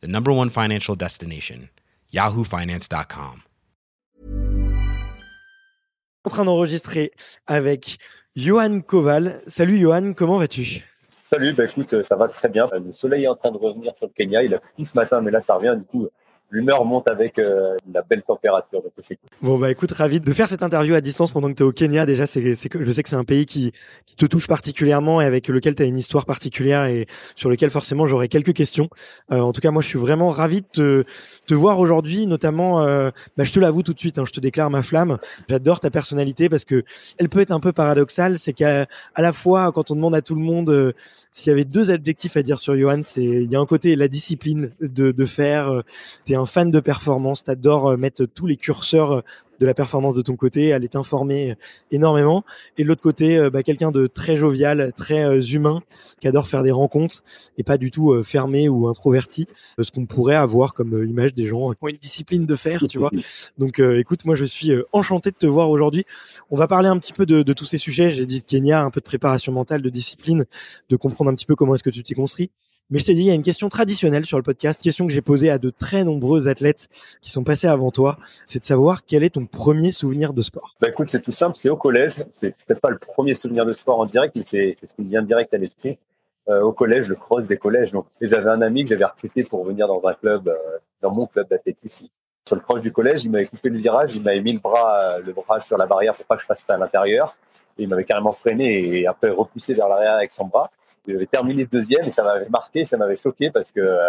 the number one financial destination, yahoofinance.com. en train d'enregistrer avec Johan Koval. Salut Johan, comment vas-tu? Salut, bah écoute, ça va très bien. Le soleil est en train de revenir sur le Kenya. Il a plu ce matin, mais là, ça revient. Du coup, l'humeur monte avec euh, la belle température. Donc c'est cool. Bon bah écoute, ravi de faire cette interview à distance pendant que tu es au Kenya. Déjà, c'est c'est je sais que c'est un pays qui qui te touche particulièrement et avec lequel tu as une histoire particulière et sur lequel forcément j'aurai quelques questions. Euh, en tout cas, moi je suis vraiment ravi de te, te voir aujourd'hui, notamment euh, bah, je te l'avoue tout de suite, hein, je te déclare ma flamme. J'adore ta personnalité parce que elle peut être un peu paradoxale, c'est qu'à à la fois quand on demande à tout le monde euh, s'il y avait deux adjectifs à dire sur Johan, c'est il y a un côté la discipline de de faire euh, t'es un fan de performance, t'adores euh, mettre tous les curseurs euh, de la performance de ton côté, aller t'informer énormément. Et de l'autre côté, bah, quelqu'un de très jovial, très humain, qui adore faire des rencontres et pas du tout fermé ou introverti, ce qu'on pourrait avoir comme image des gens qui ont une discipline de faire, tu vois. Donc, écoute, moi, je suis enchanté de te voir aujourd'hui. On va parler un petit peu de, de tous ces sujets. J'ai dit de Kenya, un peu de préparation mentale, de discipline, de comprendre un petit peu comment est-ce que tu t'es construit. Mais je t'ai dit, il y a une question traditionnelle sur le podcast, question que j'ai posée à de très nombreux athlètes qui sont passés avant toi, c'est de savoir quel est ton premier souvenir de sport. Bah écoute, c'est tout simple, c'est au collège. C'est peut-être pas le premier souvenir de sport en direct, mais c'est ce qui me vient direct à l'esprit. Euh, au collège, le cross des collèges. Donc, j'avais un ami que j'avais recruté pour venir dans un club, euh, dans mon club d'athlétisme. Sur le cross du collège, il m'avait coupé le virage, il m'avait mis le bras, le bras sur la barrière pour pas que je fasse ça à l'intérieur. Et il m'avait carrément freiné et après repoussé vers l'arrière avec son bras j'avais terminé deuxième et ça m'avait marqué, ça m'avait choqué parce que euh,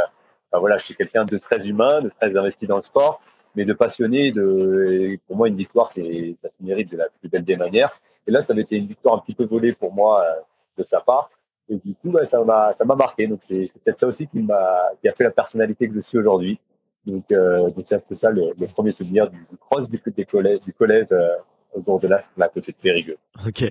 bah voilà, je suis quelqu'un de très humain, de très investi dans le sport, mais de passionné. De, pour moi, une victoire, ça se mérite de la plus belle des manières. Et là, ça avait été une victoire un petit peu volée pour moi euh, de sa part. Et du coup, bah, ça m'a marqué. Donc c'est peut-être ça aussi qui m'a qui a fait la personnalité que je suis aujourd'hui. Donc euh, c'est un peu ça le, premier souvenir du, cross du, du collège euh, autour de là, à côté de Périgueux. Ok.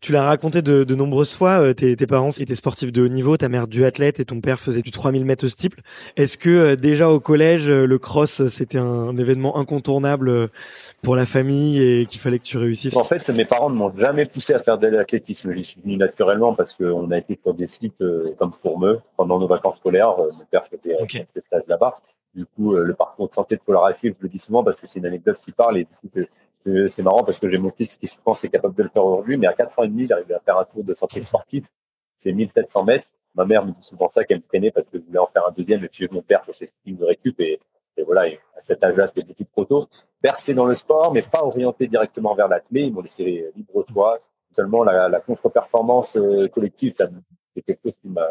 Tu l'as raconté de, de, nombreuses fois. euh, tes, tes parents étaient sportifs de haut niveau, ta mère duathlète et ton père faisait du 3000 mètres au steeple. Est-ce que euh, déjà au collège, euh, le cross euh, c'était un, un événement incontournable euh, pour la famille et qu'il fallait que tu réussisses? En fait, mes parents ne m'ont jamais poussé à faire de l'athlétisme. J'y suis venu naturellement parce qu'on a été sur des sites euh, comme Fourmeux pendant nos vacances scolaires. Euh, mon père faisait des stages là-bas. Du coup, euh, le parcours de santé de Polar je le dis souvent parce que c'est une anecdote qui parle et du coup, c'est marrant parce que j'ai mon fils qui, je pense, est capable de le faire aujourd'hui, mais à 4 ans et demi, arrive à faire un tour de santé sportive. c'est 1700 mètres. Ma mère me dit souvent ça qu'elle me traînait parce que je voulais en faire un deuxième et puis mon père sur ses films de récup et, et voilà, à cet âge-là, c'était beaucoup trop tôt. Bercé dans le sport, mais pas orienté directement vers l'athlète. Ils m'ont laissé libre choix. Seulement, la, la contre-performance euh, collective, ça, c'est quelque chose qui m'a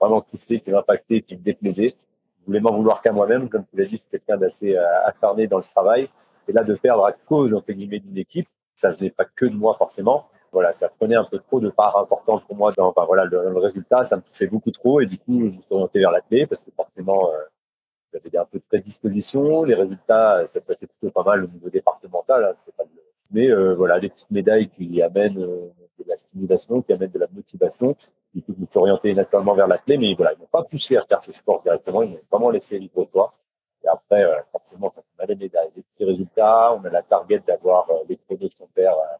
vraiment touché, qui m'a impacté, qui me déplaisait. Je voulais m'en vouloir qu'à moi-même. Comme tu l'as dit, je suis quelqu'un d'assez euh, acharné dans le travail. Et là, de perdre à cause, entre guillemets, d'une équipe, ça venait pas que de moi forcément. Voilà, ça prenait un peu trop de part importante pour moi dans, enfin, voilà, le, résultat, ça me touchait beaucoup trop et du coup, je me suis orienté vers la clé parce que forcément, euh, j'avais un peu de prédisposition. Les résultats, ça passait plutôt pas mal au niveau départemental. Hein, Mais euh, voilà, des petites médailles qui amènent euh, de la stimulation, qui amènent de la motivation. Du coup, je me suis orienté naturellement vers la clé, mais voilà, ils m'ont pas poussé à faire ce sport directement. Ils m'ont vraiment laissé libre au toit. Et après, euh, forcément, quand on a des petits résultats, on a la target d'avoir euh, les chronos de son père euh,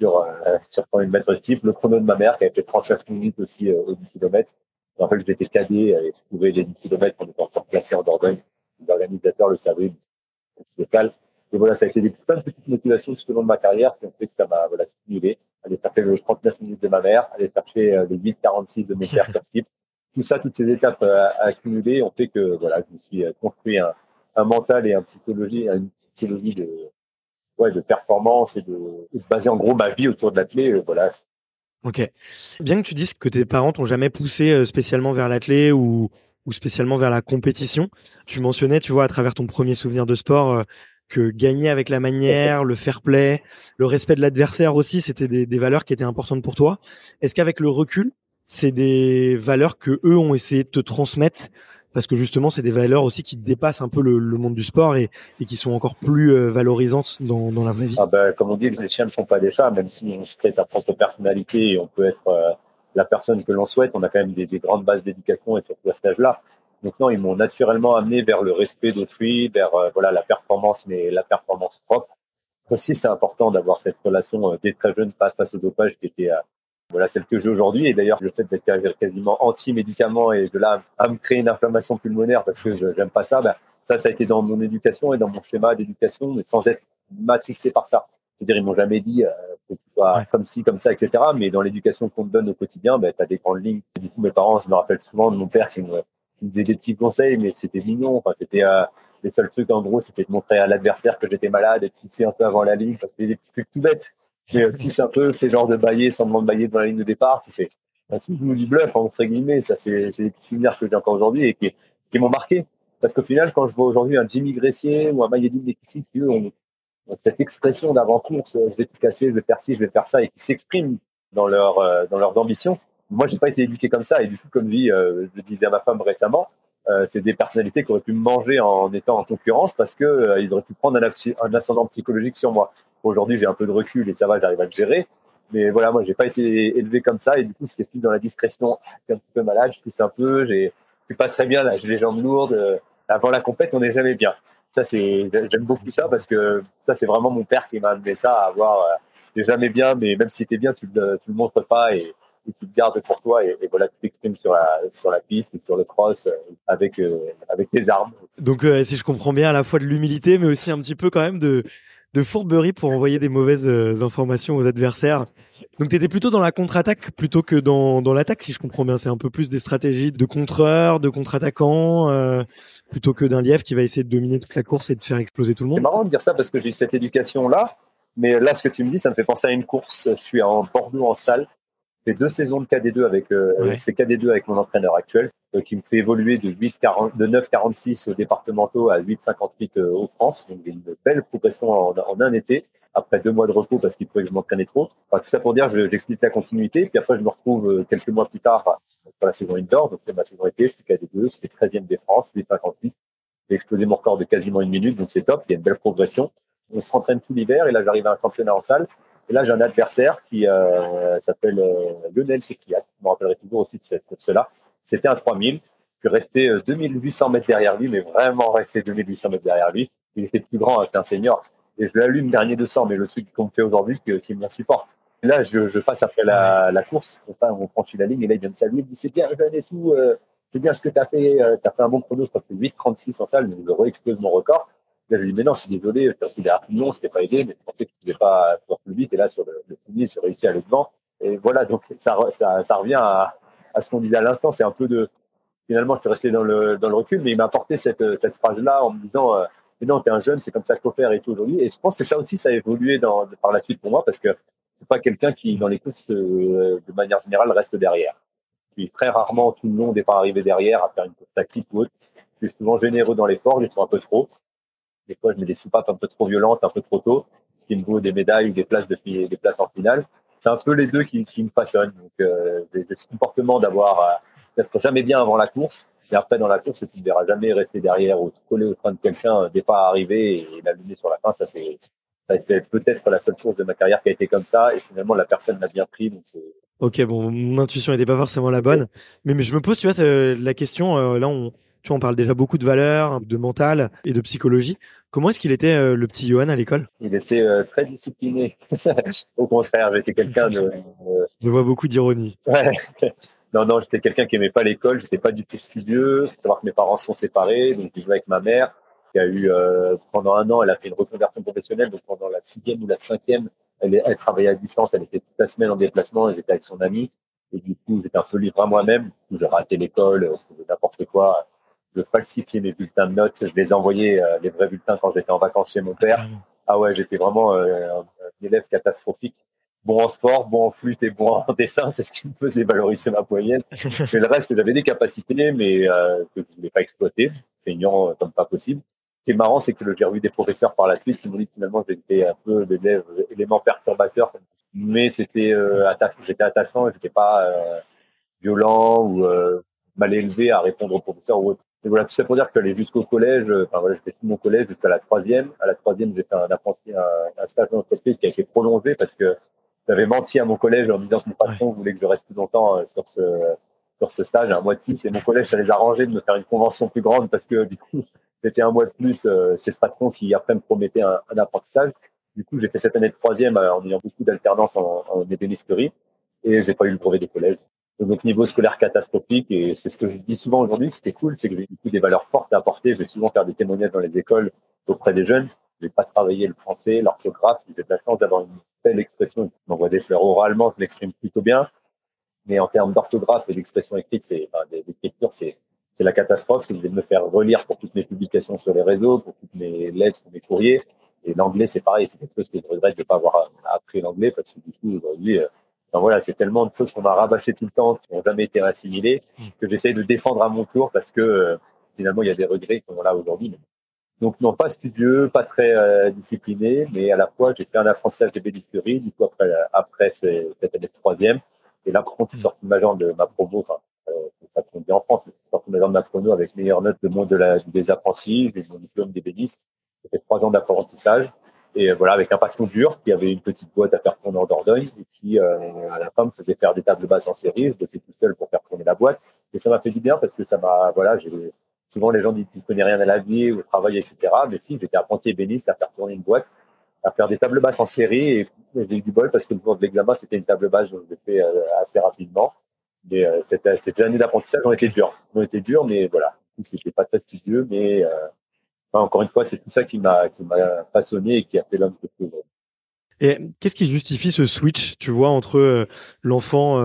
sur, sur une mètre type, le chrono de ma mère qui avait fait 39 minutes aussi au 10 km. En fait, j'étais cadet et je trouvais les 10 km en étant fort classé en Dordogne. L'organisateur le savait, c'est local. Et voilà, ça a été des plein de petites motivations tout au long de ma carrière qui ont fait que ça m'a voilà, stimulé. Aller chercher les 39 minutes de ma mère, aller chercher les 8,46 de mes pères sur type tout ça, toutes ces étapes euh, accumulées ont fait que voilà, je me suis euh, construit un, mental et un psychologie, une psychologie de, ouais, de performance et de, baser en gros ma vie autour de l'athlète. Euh, voilà. Ok. Bien que tu dises que tes parents t'ont jamais poussé spécialement vers l'athlète ou, spécialement vers la compétition, tu mentionnais, tu vois, à travers ton premier souvenir de sport, que gagner avec la manière, le fair play, le respect de l'adversaire aussi, c'était des, valeurs qui étaient importantes pour toi. Est-ce qu'avec le recul, c'est des valeurs que eux ont essayé de te transmettre parce que justement c'est des valeurs aussi qui dépassent un peu le, monde du sport et, qui sont encore plus euh, valorisantes dans, la vraie vie. Ah ben, comme on dit, les chiens ne sont pas des chats, même si on se crée sa propre personnalité et on peut être euh, la personne que l'on souhaite, on a quand même des, des grandes bases d'éducation et surtout à cet âge-là. Donc non, ils m'ont naturellement amené vers le respect d'autrui, vers euh, voilà la performance, mais la performance propre. Aussi, c'est important d'avoir cette relation dès très jeune face au dopage qui était voilà celle que j'ai aujourd'hui. Et d'ailleurs, le fait d'être quasiment anti-médicaments et de là à me créer une inflammation pulmonaire parce que je n'aime pas ça, ben, ça, ça a été dans mon éducation et dans mon schéma d'éducation, mais sans être matrixé par ça. C'est-à-dire, ils m'ont jamais dit euh, que tu sois comme ci, comme ça, etc. Mais dans l'éducation qu'on te donne au quotidien, ben, tu as des grandes lignes. du coup, mes parents, je me rappelle souvent de mon père qui me, qui me disait des petits conseils, mais c'était mignon. Enfin, c'était euh, les seuls trucs, en gros, c'était de montrer à l'adversaire que j'étais malade et de pousser un peu avant la ligne. C'était des petits trucs tout bêtes mais pousse un peu, fait genre de bailler, semblant de bailler dans la ligne de départ, tu fais un truc nous du bluff, entre guillemets. Ça, c'est, des petits souvenirs que j'ai encore aujourd'hui et qui, qui m'ont marqué. Parce qu'au final, quand je vois aujourd'hui un Jimmy Gressier ou un Mayedine Nekissi qui, eux, ont, cette expression d'avant-course, je vais tout casser, je vais faire ci, je vais faire ça, et qui s'expriment dans, leur, euh, dans leurs ambitions. Moi, j'ai pas été éduqué comme ça. Et du coup, comme dit, euh, je le disais à ma femme récemment, euh, c'est des personnalités qui auraient pu me manger en étant en concurrence parce que euh, ils auraient pu prendre un, un ascendant psychologique sur moi. Aujourd'hui, j'ai un peu de recul et ça va, j'arrive à le gérer. Mais voilà, moi, j'ai pas été élevé comme ça et du coup, c'était plus dans la discrétion. Je un petit peu malade, je pousse un peu, j'ai, je suis pas très bien là, j'ai les jambes lourdes. Avant la compète, on n'est jamais bien. Ça, c'est, j'aime beaucoup ça parce que ça, c'est vraiment mon père qui m'a amené ça à avoir, euh, jamais bien, mais même si t'es bien, tu le, tu le montres pas et, et tu te gardes pour toi et, voilà, tu t'exprimes sur la, sur la piste ou sur le cross euh, avec, euh, avec tes armes. Donc, euh, si je comprends bien, à la fois de l'humilité, mais aussi un petit peu quand même de, de fourberie pour envoyer des mauvaises informations aux adversaires. Donc tu étais plutôt dans la contre-attaque plutôt que dans, dans l'attaque, si je comprends bien. C'est un peu plus des stratégies de contreur, de contre-attaquant, euh, plutôt que d'un lièvre qui va essayer de dominer toute la course et de faire exploser tout le monde. C'est marrant de dire ça parce que j'ai eu cette éducation-là. Mais là, ce que tu me dis, ça me fait penser à une course. Je suis en Bordeaux en salle fait deux saisons de KD2 avec, euh, ouais. KD2 avec mon entraîneur actuel, euh, qui me fait évoluer de 8, 40, de 9,46 aux départementaux à 8,58 euh, aux France. Donc, une belle progression en, en, un été, après deux mois de repos parce qu'il pouvait que je m'entraînais trop. Enfin, tout ça pour dire, j'explique la continuité. Puis après, je me retrouve euh, quelques mois plus tard sur la saison indoor. Donc, c'est ma saison été, je suis KD2, c'était 13e des France, 8,58. J'ai explosé mon record de quasiment une minute, donc c'est top. Il y a une belle progression. On se rentraîne tout l'hiver et là, j'arrive à un championnat en salle. Et là, j'ai un adversaire qui euh, s'appelle euh, Lionel Tequiat. Je me rappellerai toujours aussi de cette course-là. C'était un 3000. Je suis resté 2800 mètres derrière lui, mais vraiment resté 2800 mètres derrière lui. Il était plus grand, hein, c'était un senior. Et je l'allume dernier 200, mais le truc qu'on fait aujourd'hui, qui, m'insupporte. Et là, je, je, passe après la, la course. Enfin, on franchit la ligne et là, il vient me saluer. Il me dit, c'est bien, jeune et tout. Euh, c'est bien ce que tu as fait. Euh, tu as fait un bon chrono. Je crois que 8,36 en salle. Donc, je re-explose mon record. Là, je lui dis, mais non, je suis désolé, parce qu'il est long, je t'ai pas aidé, mais je pensais que tu pouvais pas faire plus vite. Et là, sur le, le premier, j'ai réussi à aller devant. Et voilà, donc ça, ça, ça revient à, à ce qu'on disait à l'instant, c'est un peu de finalement je suis resté dans le dans le recul, mais il m'a apporté cette cette phrase là en me disant euh, mais non, t'es un jeune, c'est comme ça qu'il faut faire et tout aujourd'hui. Et je pense que ça aussi, ça a évolué dans, par la suite pour moi parce que c'est pas quelqu'un qui, dans les courses, euh, de manière générale, reste derrière. Je suis très rarement tout le long n'est pas arrivé derrière à faire une course tactique ou autre. Je suis souvent généreux dans l'effort, je suis un peu trop. Des fois, je mets des soupapes un peu trop violentes, un peu trop tôt, ce qui me vaut des médailles ou des places de des places en finale. C'est un peu les deux qui, qui me façonnent. Donc, euh, ce comportement d'avoir euh, d'être jamais bien avant la course, et après, dans la course, tu ne verras jamais rester derrière ou te coller au train de quelqu'un dès pas arriver et l'allumer sur la fin. Ça, c'est, ça a été peut-être la seule course de ma carrière qui a été comme ça. Et finalement, la personne l'a bien pris. Donc ok, bon, mon intuition n'était pas forcément la bonne. Mais, mais je me pose, tu vois, la question, euh, là, on, tu vois, on parle déjà beaucoup de valeurs, de mental et de psychologie. Comment est-ce qu'il était euh, le petit Johan à l'école? Il était euh, très discipliné. Au contraire, j'étais quelqu'un de. Je vois beaucoup d'ironie. Ouais. Non, non, j'étais quelqu'un qui aimait pas l'école, j'étais pas du tout studieux. C'est savoir que mes parents sont séparés, donc je jouais avec ma mère, qui a eu euh, pendant un an, elle a fait une reconversion professionnelle, donc pendant la sixième ou la cinquième, elle, elle travaillait à distance, elle était toute la semaine en déplacement, elle était avec son ami, et du coup j'étais un peu libre à moi-même. J'ai raté l'école, n'importe quoi, je falsifiais mes bulletins de notes, je les envoyais euh, les vrais bulletins quand j'étais en vacances chez mon père. Ah ouais, j'étais vraiment euh, un élève catastrophique bon en sport, bon en flûte et bon en dessin, c'est ce qui me faisait valoriser ma moyenne. Mais le reste, j'avais des capacités, mais euh, que je ne voulais pas exploiter, feignant comme pas possible. Ce qui est marrant, c'est que j'ai revu des professeurs par la suite qui m'ont dit que finalement j'étais un peu l'élève élément perturbateur, mais c'était euh, j'étais attachant, j'étais pas violent ou mal élevé à répondre aux professeurs ou autre. Et voilà, tout ça pour dire que j'allais jusqu'au collège, enfin voilà, j'ai fait tout mon collège jusqu'à la troisième. À la troisième, j'ai fait un apprenti, un, un stage d'entreprise qui a été prolongé parce que j'avais menti à mon collège en disant que mon patron voulait que je reste plus longtemps euh, sur ce sur ce stage, un mois de plus. Et mon collège, ça les arrangé de me faire une convention plus grande parce que du coup, c'était un mois de plus euh, chez ce patron qui après me promettait un, un apprentissage. Du coup, j'ai fait cette année de troisième euh, en ayant beaucoup d'alternance en, en ébénisterie et j'ai pas eu le brevet de collège. Donc niveau scolaire catastrophique et c'est ce que je dis souvent aujourd'hui. C'était cool, c'est que j'ai du coup des valeurs fortes à apporter. Je vais souvent faire des témoignages dans les écoles auprès des jeunes. Je vais pas travailler le français, l'orthographe. J'ai de la chance d'avoir une l'expression. Je m'envoie des fleurs oralement, je m'exprime plutôt bien. Mais en termes d'orthographe et d'expression écrite, c'est, enfin, d'écriture, c'est, c'est la catastrophe. C'est de me faire relire pour toutes mes publications sur les réseaux, pour toutes mes lettres, mes courriers. Et l'anglais, c'est pareil. C'est quelque chose que je regrette de ne pas avoir appris l'anglais parce que du coup, aujourd'hui, euh, voilà, c'est tellement de choses qu'on m'a rabâché tout le temps, qui n'ont jamais été assimilées, mm. que j'essaie de défendre à mon tour parce que euh, finalement, il y a des regrets sont là aujourd'hui. Donc non pas studieux, pas très euh, discipliné, mais à la fois j'ai fait un apprentissage de bélisterie, du coup après après cette année de troisième. Et là par contre je suis sorti major de ma promo, enfin euh, ça qu'on dit en France, je suis sorti major de ma promo avec meilleure note de monde de la, des apprentis, j'ai mon diplôme d'ébéniste. J'ai fait trois ans d'apprentissage et euh, voilà avec un patron dur qui avait une petite boîte à faire tourner en Dordogne et qui euh, à la fin me faisait faire des tables basses en série. Je le fais tout seul pour faire tourner la boîte et ça m'a fait du bien parce que ça m'a voilà j'ai Souvent, les gens disent qu'ils ne connaissent rien à la vie au travail, etc. Mais si, j'étais apprenti ébéniste à faire tourner une boîte, à faire des tables basses en série et j'ai eu du bol parce que le jour de l'examen, c'était une table basse, donc je l'ai fait euh, assez rapidement. Mais euh, cette, cette année d'apprentissage ont été dures. Ont été dures, mais voilà. C'était pas très studieux, mais euh, encore une fois, c'est tout ça qui m'a qui m'a passionné et qui a fait l'homme que je suis Et qu'est-ce qui justifie ce switch, tu vois, entre l'enfant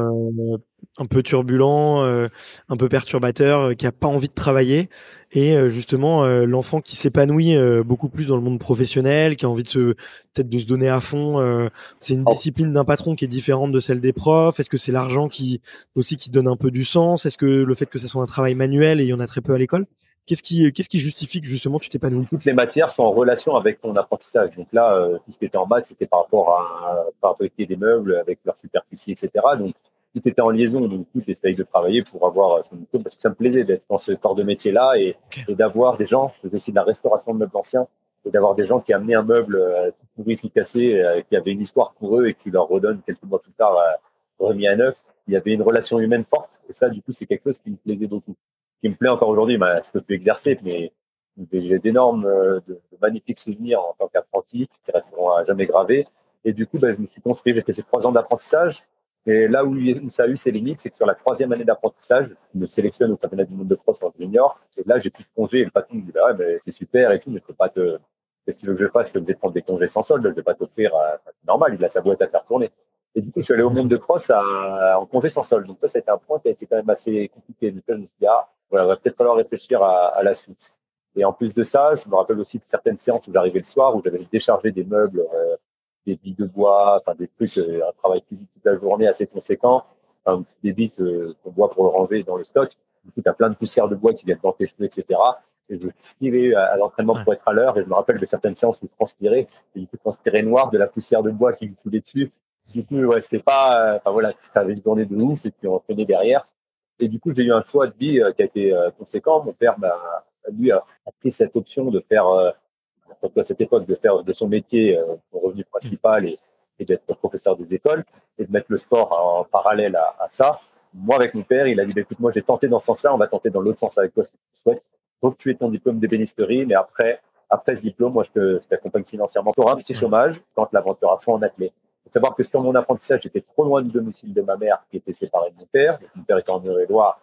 un peu turbulent, euh, un peu perturbateur, euh, qui a pas envie de travailler, et euh, justement l'enfant qui s'épanouit beaucoup plus dans le monde professionnel, qui a envie de se peut-être de se donner à fond. c'est une oh. discipline d'un patron qui est différente de celle des profs. Est-ce que c'est l'argent qui aussi qui donne un peu du sens? Est-ce que le fait que ça soit un travail manuel et il y en a très peu à l'école? Qu'est-ce qui, qu'est-ce qui justifie que justement tu t'épanouis? Toutes les matières sont en relation avec ton apprentissage. Donc là, tout ce qui était en maths, c'était par rapport à, à fabriquer des meubles avec leur superficie, etc. Donc tout était en liaison. Donc, du coup, j'essaye de travailler pour avoir son diplôme parce que ça me plaisait d'être dans ce corps de métier-là et, et d'avoir des gens, je faisais aussi de la restauration de meubles anciens et d'avoir des gens qui amenaient un meuble euh, tout pourri, tout cassé, euh, qui avait une histoire pour eux et qui leur redonnent quelques mois plus tard euh, remis à neuf. Il y avait une relation humaine forte et ça, du coup, c'est quelque chose qui me plaisait beaucoup, qui me plaît encore aujourd'hui. Bah, je peux plus exercer, mais j'ai d'énormes, de, de, magnifiques souvenirs en tant qu'apprenti qui resteront à jamais gravés. Et du coup, bah, je me suis construit. J'ai fait ces trois ans d'apprentissage et là où, ça a eu ses limites, c'est que sur la troisième année d'apprentissage, je me sélectionne au championnat du monde de cross en junior. Et là, j'ai plus de congés. Et le patron me dit, bah ouais, mais c'est super et tout, mais je peux pas te, qu'est-ce que tu veux que je fasse? Je vais prendre des congés sans solde. Je vais pas t'offrir, c'est normal. Il a sa boîte à faire tourner. Et du coup, je suis allé au monde de cross en congé sans sol. Donc ça, c'était un point qui a été quand même assez compliqué. Donc je me suis ah, voilà, va peut-être falloir réfléchir à, à, la suite. Et en plus de ça, je me rappelle aussi de certaines séances où j'arrivais le soir, où j'avais déchargé des meubles, euh, des billes de bois, enfin des trucs, euh, un travail physique toute la journée assez conséquent, enfin, des billes euh, qu'on boit pour le ranger dans le stock. Du coup, tu as plein de poussières de bois qui viennent dans tes cheveux, etc. Et je tirais à, l'entraînement pour être à l'heure. Et je me rappelle de certaines séances où je transpirais, et du coup, transpirais noir de la poussière de bois qui me coulait dessus. Du coup, ouais, c'était pas, enfin voilà, tu avais une journée de ouf et puis on traînait derrière. Et du coup, j'ai eu un choix de vie qui a été conséquent. Mon père, bah, lui a, pris cette option de faire, euh, à cette époque, de faire de son métier euh, son revenu principal et, et d'être professeur des écoles et de mettre le sport en parallèle à, à ça. Moi, avec mon père, il a dit, bah, écoute, moi, j'ai tenté dans ce sens-là, on va tenter dans l'autre sens avec toi si tu souhaites. Faut que tu aies ton diplôme d'ébénisterie, mais après, après ce diplôme, moi, je t'accompagne financièrement. Tu auras un petit chômage quand l'aventure à fond en athlète. Faut savoir que sur mon apprentissage, j'étais trop loin du domicile de ma mère, qui était séparée de mon père. mon père était en Eure-et-Loire,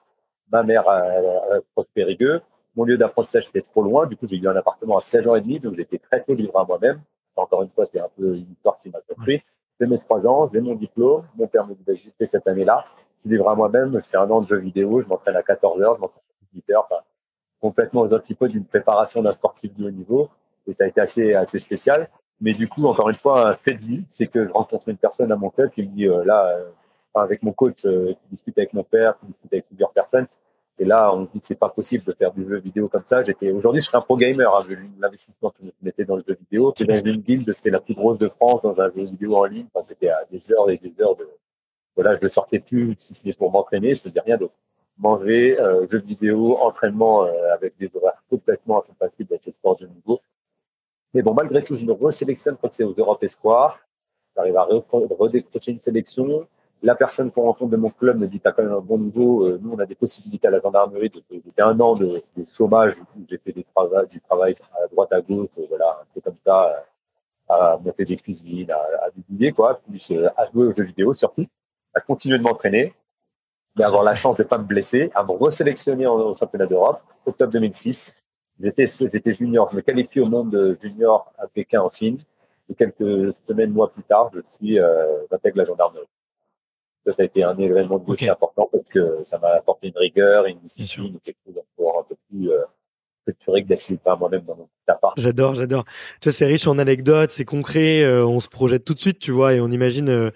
ma mère à, à Prospérigueux mon lieu d'apprentissage était trop loin. Du coup, j'ai eu un appartement à 16 ans et demi, donc j'étais très tôt livré à moi-même. Encore une fois, c'est un peu une histoire qui m'a construit. J'ai mes trois ans, j'ai mon diplôme, mon permis de fait cette année-là. Je suis livré à moi-même, je fais un an de jeux vidéo, je m'entraîne à 14 heures, je m'entraîne à 18 heures, enfin, complètement aux antipodes d'une préparation d'un sportif de haut niveau. Et ça a été assez, assez spécial. Mais du coup, encore une fois, fait de vie, c'est que je rencontre une personne à mon club qui me dit, euh, là, euh, avec mon coach, euh, qui discute avec mon père, qui discute avec plusieurs personnes, et là, on dit que c'est pas possible de faire du jeu vidéo comme ça. J'étais aujourd'hui, je serais un pro gamer. Hein, l'investissement que je mettais dans le jeu vidéo, c'est dans une guilde, c'était la plus grosse de France dans un jeu vidéo en ligne. Enfin, c'était à des heures et des heures de. Voilà, je ne sortais plus si ce n'est pour m'entraîner. Je faisais rien d'autre. Manger, euh, jeux vidéo, entraînement euh, avec des horaires complètement incompatibles avec le sport de niveau. Mais bon, malgré tout, je me resélectionne quand c'est aux Europe Espoir. J'arrive à redécrocher une sélection la personne qu'on rencontre de mon club me dit t'as quand même un bon niveau. Euh, nous, on a des possibilités à la gendarmerie. J'ai un an de, chômage où j'ai fait du travail à droite à gauche, euh, voilà, un peu comme ça, euh, à monter des cuisines, à, à quoi, plus à jouer aux jeux vidéo surtout, à continuer de m'entraîner, mais avoir la chance de pas me blesser, à me resélectionner au championnat d'Europe, octobre 2006. J'étais, j'étais junior, je me qualifie au monde junior à Pékin en Chine. Et quelques semaines, mois plus tard, je suis, euh, j'intègre la gendarmerie. Ça, a été un événement de okay. important parce que ça m'a apporté une rigueur, une discipline, quelque chose encore un peu plus euh, structuré que d'être pas moi-même dans mon appart. J'adore, j'adore. Tu vois, c'est riche en anecdotes, c'est concret, euh, on se projette tout de suite, tu vois, et on imagine euh,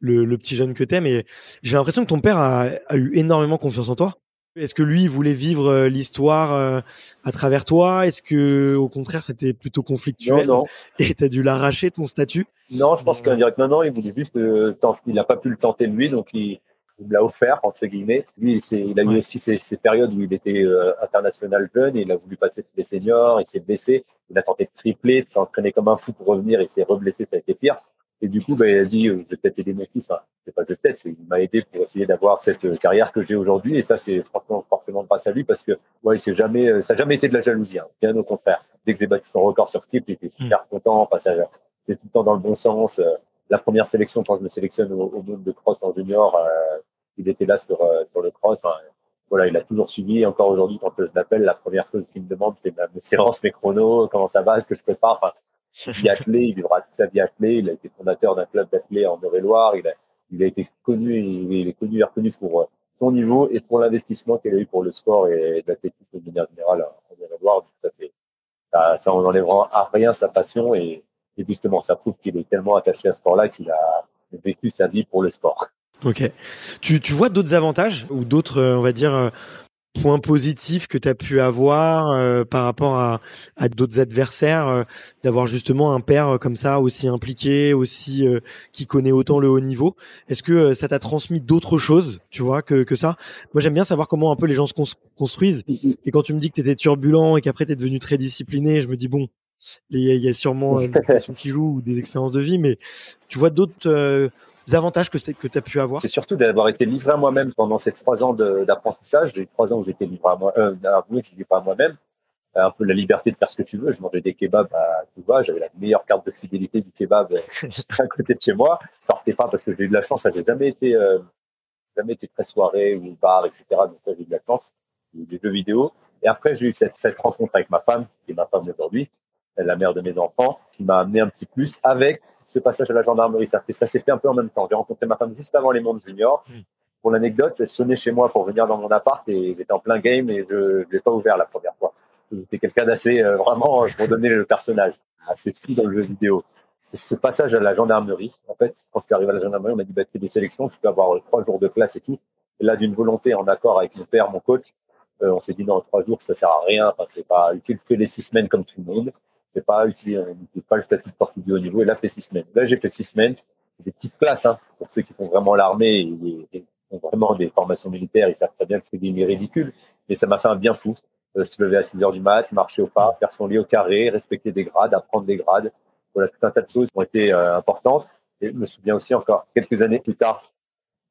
le, le, petit jeune que t'es. Et j'ai l'impression que ton père a, a eu énormément confiance en toi. Est-ce que lui il voulait vivre euh, l'histoire euh, à travers toi? Est-ce que au contraire c'était plutôt conflictuel non, non. et t'as dû l'arracher ton statut? Non, je pense qu'indirectement non, il voulait juste euh, il n'a pas pu le tenter lui, donc il, me l'a offert entre guillemets. Lui, il a eu aussi ces, ces, périodes où il était international jeune et il a voulu passer sur les seniors, il s'est blessé, il a tenté de tripler, de s'entraîner comme un fou pour revenir, il s'est reblessé, ça a été pire. Et du coup, bah, il a dit, euh, je vais peut-être aider mon fils. Enfin, c'est pas de peut-être, il m'a aidé pour essayer d'avoir cette euh, carrière que j'ai aujourd'hui. Et ça, c'est franchement forcément grâce à lui parce que, ouais, c'est jamais, euh, ça n'a jamais été de la jalousie. Hein. Bien au contraire. Dès que j'ai battu son record sur type, il était super content. Passage, c'est tout le temps dans le bon sens. La première sélection, quand je me sélectionne au, au monde de cross en junior, il était là sur, sur le cross. Enfin, voilà, il a toujours suivi. Encore aujourd'hui, quand je l'appelle, la première chose qu'il me demande, c'est mes séances, mes chronos, comment ça va, est-ce que je prépare. Enfin, vie athlée, il vivra toute sa vie athlée. Il a été fondateur d'un club d'athlètes en Eure-et-Loire. Il a, il a été connu, il est connu et reconnu pour euh, son niveau et pour l'investissement qu'il a eu pour le sport et l'athlétisme de manière générale en Eure-et-Loire. Ça fait, ça, ça enlèvera à rien sa passion et, et justement, ça prouve qu'il est tellement attaché à ce sport-là qu'il a vécu sa vie pour le sport. Ok. Tu, tu vois d'autres avantages ou d'autres, euh, on va dire, euh, points positifs que tu as pu avoir euh, par rapport à, à d'autres adversaires, euh, d'avoir justement un père euh, comme ça aussi impliqué, aussi qui connaît autant le haut niveau. Est-ce que ça t'a transmis d'autres choses, tu vois, que, que ça? Moi, j'aime bien savoir comment un peu les gens se construisent. Et quand tu me dis que tu étais turbulent et qu'après tu es devenu très discipliné, je me dis bon, il y, a sûrement une passion qui joue ou des expériences de vie, mais tu vois d'autres avantages que, que tu as pu avoir C'est surtout d'avoir été livré à moi-même pendant ces trois ans d'apprentissage. J'ai eu trois ans où j'étais livré à moi, euh, pas à moi-même. Un peu la liberté de faire ce que tu veux. Je mangeais des kebabs à tout va. J'avais la meilleure carte de fidélité du kebab euh, à côté de chez moi. Je sortais pas parce que j'ai eu de la chance. J'ai jamais été, euh, jamais été très soirée ou bar, etc. Donc j'ai eu de la chance. Des jeux vidéo. Et après, j'ai eu cette, cette rencontre avec ma femme, qui est ma femme aujourd'hui, la mère de mes enfants, qui m'a amené un petit plus avec ce passage à la gendarmerie. Ça, ça s'est fait un peu en même temps. J'ai rencontré ma femme juste avant les mondes juniors. Hmm. Pour l'anecdote, elle sonnait chez moi pour venir dans mon appart et j'étais en plein game et je ne l'ai pas ouvert la première fois. J'étais quelqu'un d'assez, euh, vraiment, pour donner le personnage, assez fou dans le jeu vidéo. C'est ce passage à la gendarmerie. En fait, quand je suis arrivé à la gendarmerie, on m'a dit, bah, tu des sélections, tu peux avoir trois jours de classe et tout. Et là, d'une volonté en accord avec mon père, mon coach, euh, on s'est dit, non, trois jours, ça sert à rien. Enfin, c'est pas utile que les six semaines comme tout le monde c'est pas utile, on pas le statut de sportif de haut niveau. Et là, fait six semaines. Là, j'ai fait six semaines. Des petites classes, hein, pour ceux qui font vraiment l'armée et, font vraiment des formations militaires. Ils savent très bien que c'est des ridicules. Mais ça m'a fait un bien fou. Euh, se lever à 6 heures du mat, marcher au pas, faire son lit au carré, respecter des grades, apprendre des grades. Voilà, tout un tas de choses qui ont été euh, importantes. Et je me souviens aussi encore quelques années plus tard,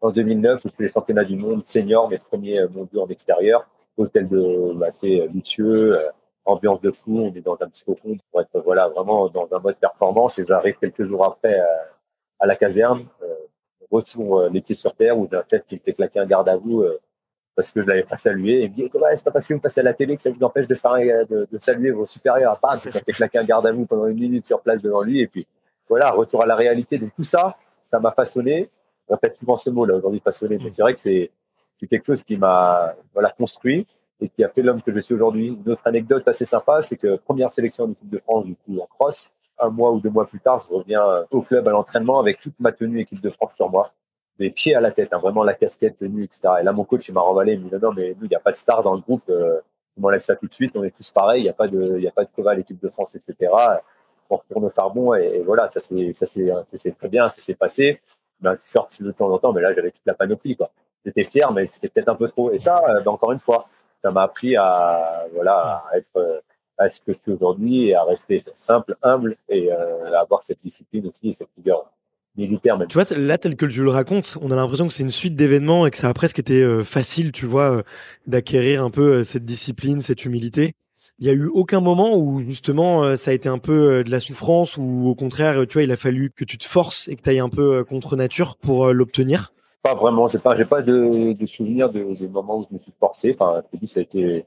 en 2009, où je fais les championnats du monde senior, mes premiers euh, mondiaux en extérieur, hôtel de bah, assez luxueux, ambiance de fou, on est dans un petit cocon pour être voilà vraiment dans un mode performance. Et j'arrive quelques jours après euh, à, la caserne, euh, retour euh, les pieds sur terre où j'ai un chef qui me fait claquer un garde à vous euh, parce que je l'avais pas salué et il me dit ouais, c'est pas parce que vous passez à la télé que ça vous empêche de faire de, de saluer vos supérieurs. Pas ça fait claquer un garde à vous pendant une minute sur place devant lui et puis voilà retour à la réalité donc tout ça. Ça m'a façonné. Je répète souvent ce mot là aujourd'hui façonné mais c'est vrai que c'est c'est quelque chose qui m'a voilà construit et qui a fait l'homme que je suis aujourd'hui. Une autre anecdote assez sympa, c'est que première sélection d'équipe de France du coup en cross, un mois ou deux mois plus tard, je reviens au club à l'entraînement avec toute ma tenue équipe de France sur moi, des pieds à la tête, hein, vraiment la casquette, tenue, etc. Et là, mon coach, il m'a remballé, il me dit non, mais nous, il n'y a pas de star dans le groupe, euh, on m'enlève ça tout de suite, on est tous pareils, il n'y a pas de, il y a pas de équipe de France, etc. On retourne au charbon et, voilà, ça c'est, ça c'est, très bien, ça s'est passé. Mais un t-shirt de temps en temps, mais là, j'avais toute la panoplie, quoi. J'étais fier, mais c'était peut-être un peu trop. Et ça, euh, ben, encore une fois, ça m'a appris à voilà à être à ce que je suis aujourd'hui et à rester simple, humble et euh, à avoir cette discipline aussi et cette rigueur militaire. Tu vois, là, tel que je le raconte, on a l'impression que c'est une suite d'événements et que ça a presque été euh, facile, tu vois, euh, d'acquérir un peu cette discipline, cette humilité. Il y a eu aucun moment où justement ça a été un peu de la souffrance ou au contraire, tu vois, il a fallu que tu te forces et que tu ailles un peu contre nature pour l'obtenir pas vraiment. J'ai pas, j'ai pas de, de souvenir de, moments où je me suis forcé. Enfin, je dis, ça a été,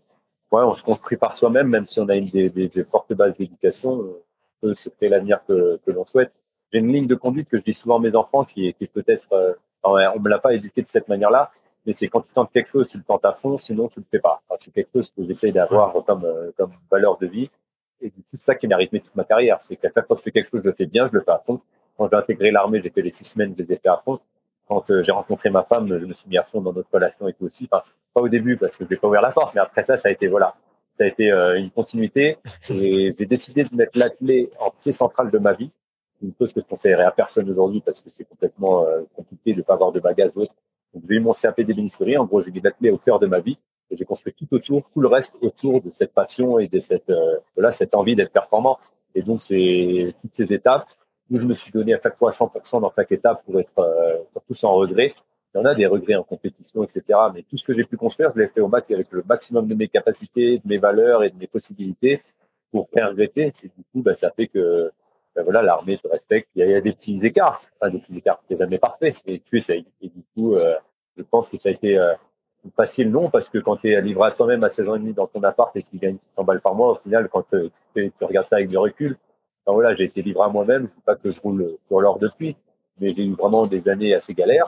ouais, on se construit par soi-même, même si on a une des, des, fortes bases d'éducation, on peut se créer l'avenir que, que l'on souhaite. J'ai une ligne de conduite que je dis souvent à mes enfants qui, qui peut-être, euh, on me l'a pas éduqué de cette manière-là, mais c'est quand tu tentes quelque chose, tu le tentes à fond, sinon tu le fais pas. Enfin, c'est quelque chose que j'essaye d'avoir comme, euh, comme valeur de vie. Et c'est ça qui m'a rythmé toute ma carrière. C'est qu'à chaque fois que je fais quelque chose, je le fais bien, je le fais à fond. Quand j'ai intégré l'armée, j'ai fait les six semaines, je les ai fait à fond quand euh, j'ai rencontré ma femme, je me suis mis à fond dans notre relation et tout aussi. Enfin, pas au début parce que je n'ai pas ouvert la porte, mais après ça, ça a été voilà, ça a été euh, une continuité. Et j'ai décidé de mettre l'athlète en pied central de ma vie. Une chose que je conseillerais à personne aujourd'hui parce que c'est complètement euh, compliqué de pas avoir de bagages autres. Donc j'ai eu mon CAP d'ébénisterie. En gros, j'ai mis l'athlète au cœur de ma vie. Et j'ai construit tout autour, tout le reste autour de cette passion et de cette voilà cette envie d'être performant. Et donc c'est toutes ces étapes où je me suis donné à chaque fois 100% dans chaque étape pour être euh, surtout sans regret. Il y en a des regrets en compétition, etc. Mais tout ce que j'ai pu construire, je l'ai fait au max avec le maximum de mes capacités, de mes valeurs et de mes possibilités pour rien regretter. Et du coup, bah, ça fait que ben voilà, l'armée te respecte. Il y, a, des petits écarts, enfin des petits écarts, c'est jamais parfait, mais tu essayes. Et du coup, euh, je pense que ça a été euh, facile, non, parce que quand tu es livré à toi-même à 16 ans et demi dans ton appart et que tu gagnes 100 balles par mois, au final, quand tu, tu regardes ça avec du recul, voilà, j'ai été livré à moi-même. C'est pas que je roule sur l'or depuis, mais j'ai eu vraiment des années assez galères.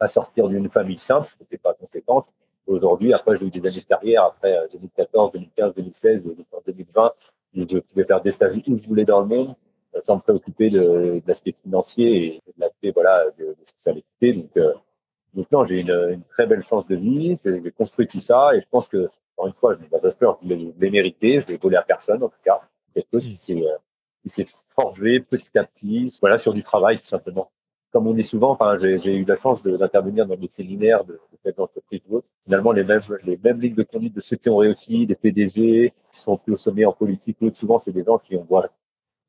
À sortir d'une famille simple, c'était pas conséquente. Aujourd'hui, après, j'ai eu des années de carrière. Après 2014, 2015, 2016, 2020, je pouvais faire des stages où je voulais dans le monde, euh, sans me préoccuper de, l'aspect financier et de l'aspect voilà de, ce que ça allait coûter. Donc, euh, donc non, j'ai une, une, très belle chance de vie. J'ai construit tout ça et je pense que, encore une fois, je n'ai pas peur, je l'ai mérité. Je l'ai volé à personne, en tout cas. Quelque chose qui s'est euh, qui s'est forgé petit à petit, voilà, sur du travail tout simplement. Comme on dit souvent, enfin, j'ai eu la chance d'intervenir dans des séminaires de, de telles entreprises ou autres. Finalement, les mêmes, les mêmes lignes de conduite de ceux qui ont réussi, des PDG, qui sont plus au sommet en politique, ou souvent, c'est des gens qui ont, voilà,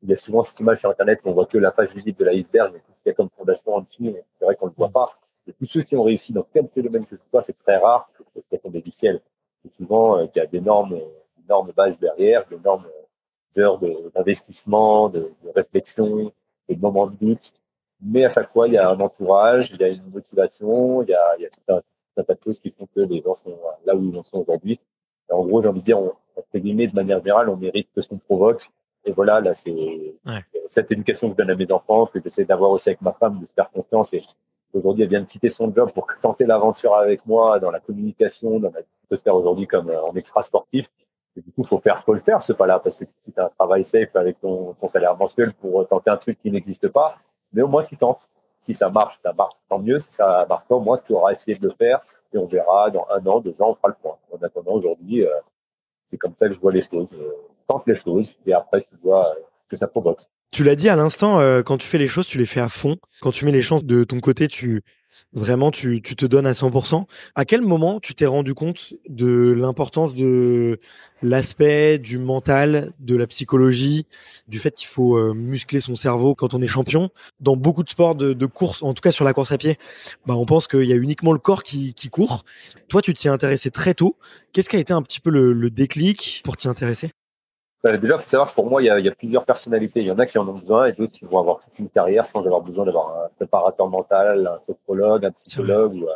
il y a souvent cette image sur Internet qu'on voit que la face visible de l'iceberg, mais tout ce qu'il y a comme fondation en dessous, c'est vrai qu'on ne le voit pas. Et tous ceux qui ont réussi dans quelque domaine que ce soit, c'est très rare, c'est tomber du ciel. C'est souvent euh, qu'il y a d'énormes, énormes bases derrière, d'énormes heures d'investissement, de, de, réflexion, de moments de doute. Mais à chaque fois, il y a un entourage, il y a une motivation, il y a, il y a tout, un, tout, un, tas de choses qui font que les gens sont là où ils en sont aujourd'hui. En gros, j'ai envie de dire, on, entre guillemets, de manière générale, on mérite que ce qu'on provoque Et voilà, là, c'est cette éducation que je donne à mes enfants, que j'essaie d'avoir aussi avec ma femme, de se faire confiance. Et aujourd'hui, elle vient de quitter son job pour tenter l'aventure avec moi dans la communication, dans la peut se faire aujourd'hui comme en extra sportif. Du coup, faut faire, faut le faire ce pas-là, parce que tu as un travail safe avec ton, salaire mensuel pour tenter un truc qui n'existe pas, mais au moins tu tentes. Si ça marche, ça marche, tant mieux. Si ça marche pas, au moins tu auras essayé de le faire et on verra dans un an, deux ans, on fera le point. En attendant, aujourd'hui, euh, c'est comme ça que je vois les choses. Tente les choses et après tu vois euh, que ça provoque. Tu l'as dit à l'instant, euh, quand tu fais les choses, tu les fais à fond. Quand tu mets les chances de ton côté, tu vraiment tu, tu te donnes à 100%. À quel moment tu t'es rendu compte de l'importance de l'aspect du mental, de la psychologie, du fait qu'il faut euh, muscler son cerveau quand on est champion? Dans beaucoup de sports de, de course, en tout cas sur la course à pied, bah on pense qu'il y a uniquement le corps qui, qui court. Toi, tu t'y es intéressé très tôt. Qu'est-ce qui a été un petit peu le, le déclic pour t'y intéresser? Déjà, il faut savoir que pour moi, il y, a, il y, a, plusieurs personnalités. Il y en a qui en ont besoin et d'autres qui vont avoir toute une carrière sans avoir besoin d'avoir un préparateur mental, un sophrologue, un psychologue ou,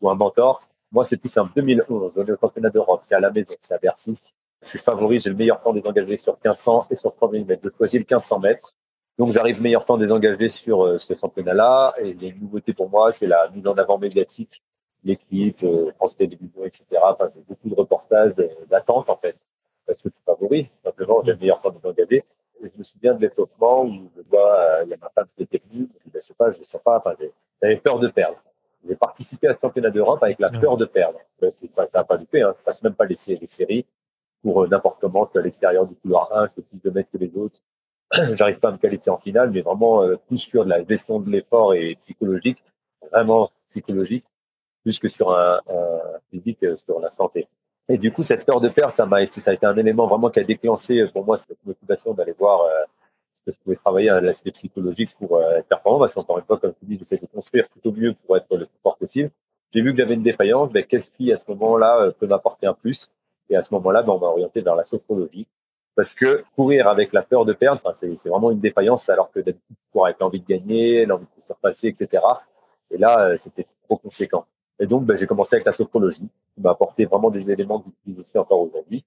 ou, un mentor. Moi, c'est plus un 2011. On est au championnat d'Europe. C'est à la maison, c'est à Bercy. Je suis favori, j'ai le meilleur temps désengagé sur 1500 et sur 3000 mètres. Je choisis le 1500 mètres. Donc, j'arrive meilleur temps désengagé sur euh, ce championnat-là. Et il y a une nouveauté pour moi, c'est la mise en avant médiatique, l'équipe, euh, France Télévisions, etc. Enfin, beaucoup de reportages d'attente, en fait parce que je suis favori. Simplement, j'ai le meilleur temps de m'engager. Et je me souviens de l'échauffement où je vois, euh, il y a ma femme qui était venue. Je ne sais pas, je ne sais pas, enfin, j'avais peur de perdre. J'ai participé à ce championnat d'Europe avec la peur de perdre. Pas, ça n'a pas loupé, hein. Je passe même pas les, séries pour euh, n'importe comment. Je suis à l'extérieur du couloir 1, je fais plus de mètres que les autres. J'arrive pas à me qualifier en finale, mais vraiment euh, plus sur de la gestion de l'effort et psychologique, vraiment psychologique, plus que sur un, un physique, euh, sur la santé. Et du coup, cette peur de perdre, ça m'a été, ça a été un élément vraiment qui a déclenché euh, pour moi cette motivation d'aller voir euh, ce que je pouvais travailler à l'aspect psychologique pour euh, être performant. Parce qu'encore une fois, comme tu dis, j'essaie de construire tout au mieux pour être le plus fort possible. J'ai vu que j'avais une défaillance, mais qu'est-ce qui, à ce moment-là, peut m'apporter un plus? Et à ce moment-là, ben, on m'a orienté vers la sophrologie. Parce que courir avec la peur de perdre, c'est, c'est vraiment une défaillance, alors que d'habitude, courir avec l'envie de gagner, l'envie de se surpasser, etc. Et là, c'était trop conséquent. Et donc, ben, j'ai commencé avec la sophrologie, qui m'a apporté vraiment des éléments que j'utilise aussi encore aujourd'hui.